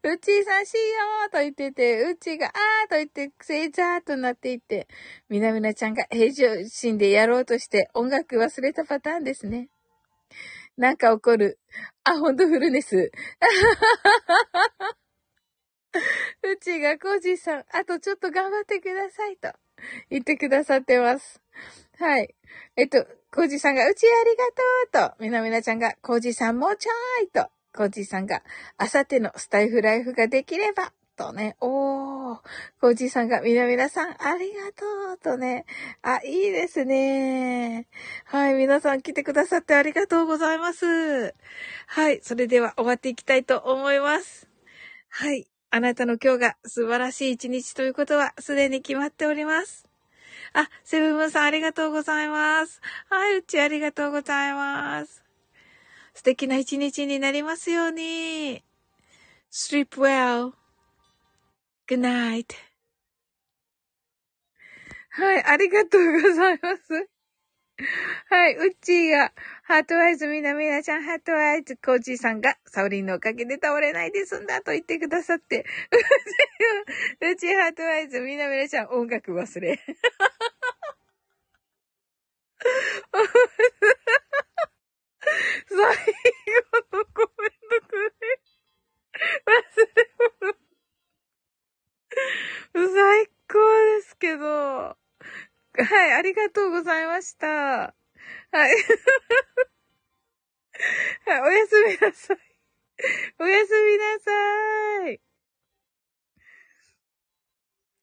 うちさしいよーと言ってて、うちがあーと言って、せいざーとなっていって、みなみなちゃんが平常心でやろうとして音楽忘れたパターンですね。なんか起こる。あ、ほんとフルネス。(laughs) うちがコージーさん、あとちょっと頑張ってくださいと (laughs) 言ってくださってます。はい。えっと、コージさんが、うちありがとうと、みなみなちゃんが、コージさんもうちょいと、コージさんが、あさってのスタイフライフができれば、とね、おー、コージさんが、みなみなさん、ありがとう、とね、あ、いいですね。はい、皆さん来てくださってありがとうございます。はい、それでは終わっていきたいと思います。はい、あなたの今日が素晴らしい一日ということは、すでに決まっております。あ、セブブンさんありがとうございます。はい、うちありがとうございます。素敵な一日になりますように。sleep well. good night. はい、ありがとうございます。はい、うっちが、 heart eyes、みなみなちゃん、 heart eyes、コーチーさんが、サオリンのおかげで倒れないで済んだと言ってくださって、(laughs) うち、 heart eyes、みなみなちゃん、音楽忘れ。(laughs) 最後のコメントくれ。忘れ物。(laughs) 最高ですけど。はい、ありがとうございました。はい。はい、おやすみなさい。おやすみなさい。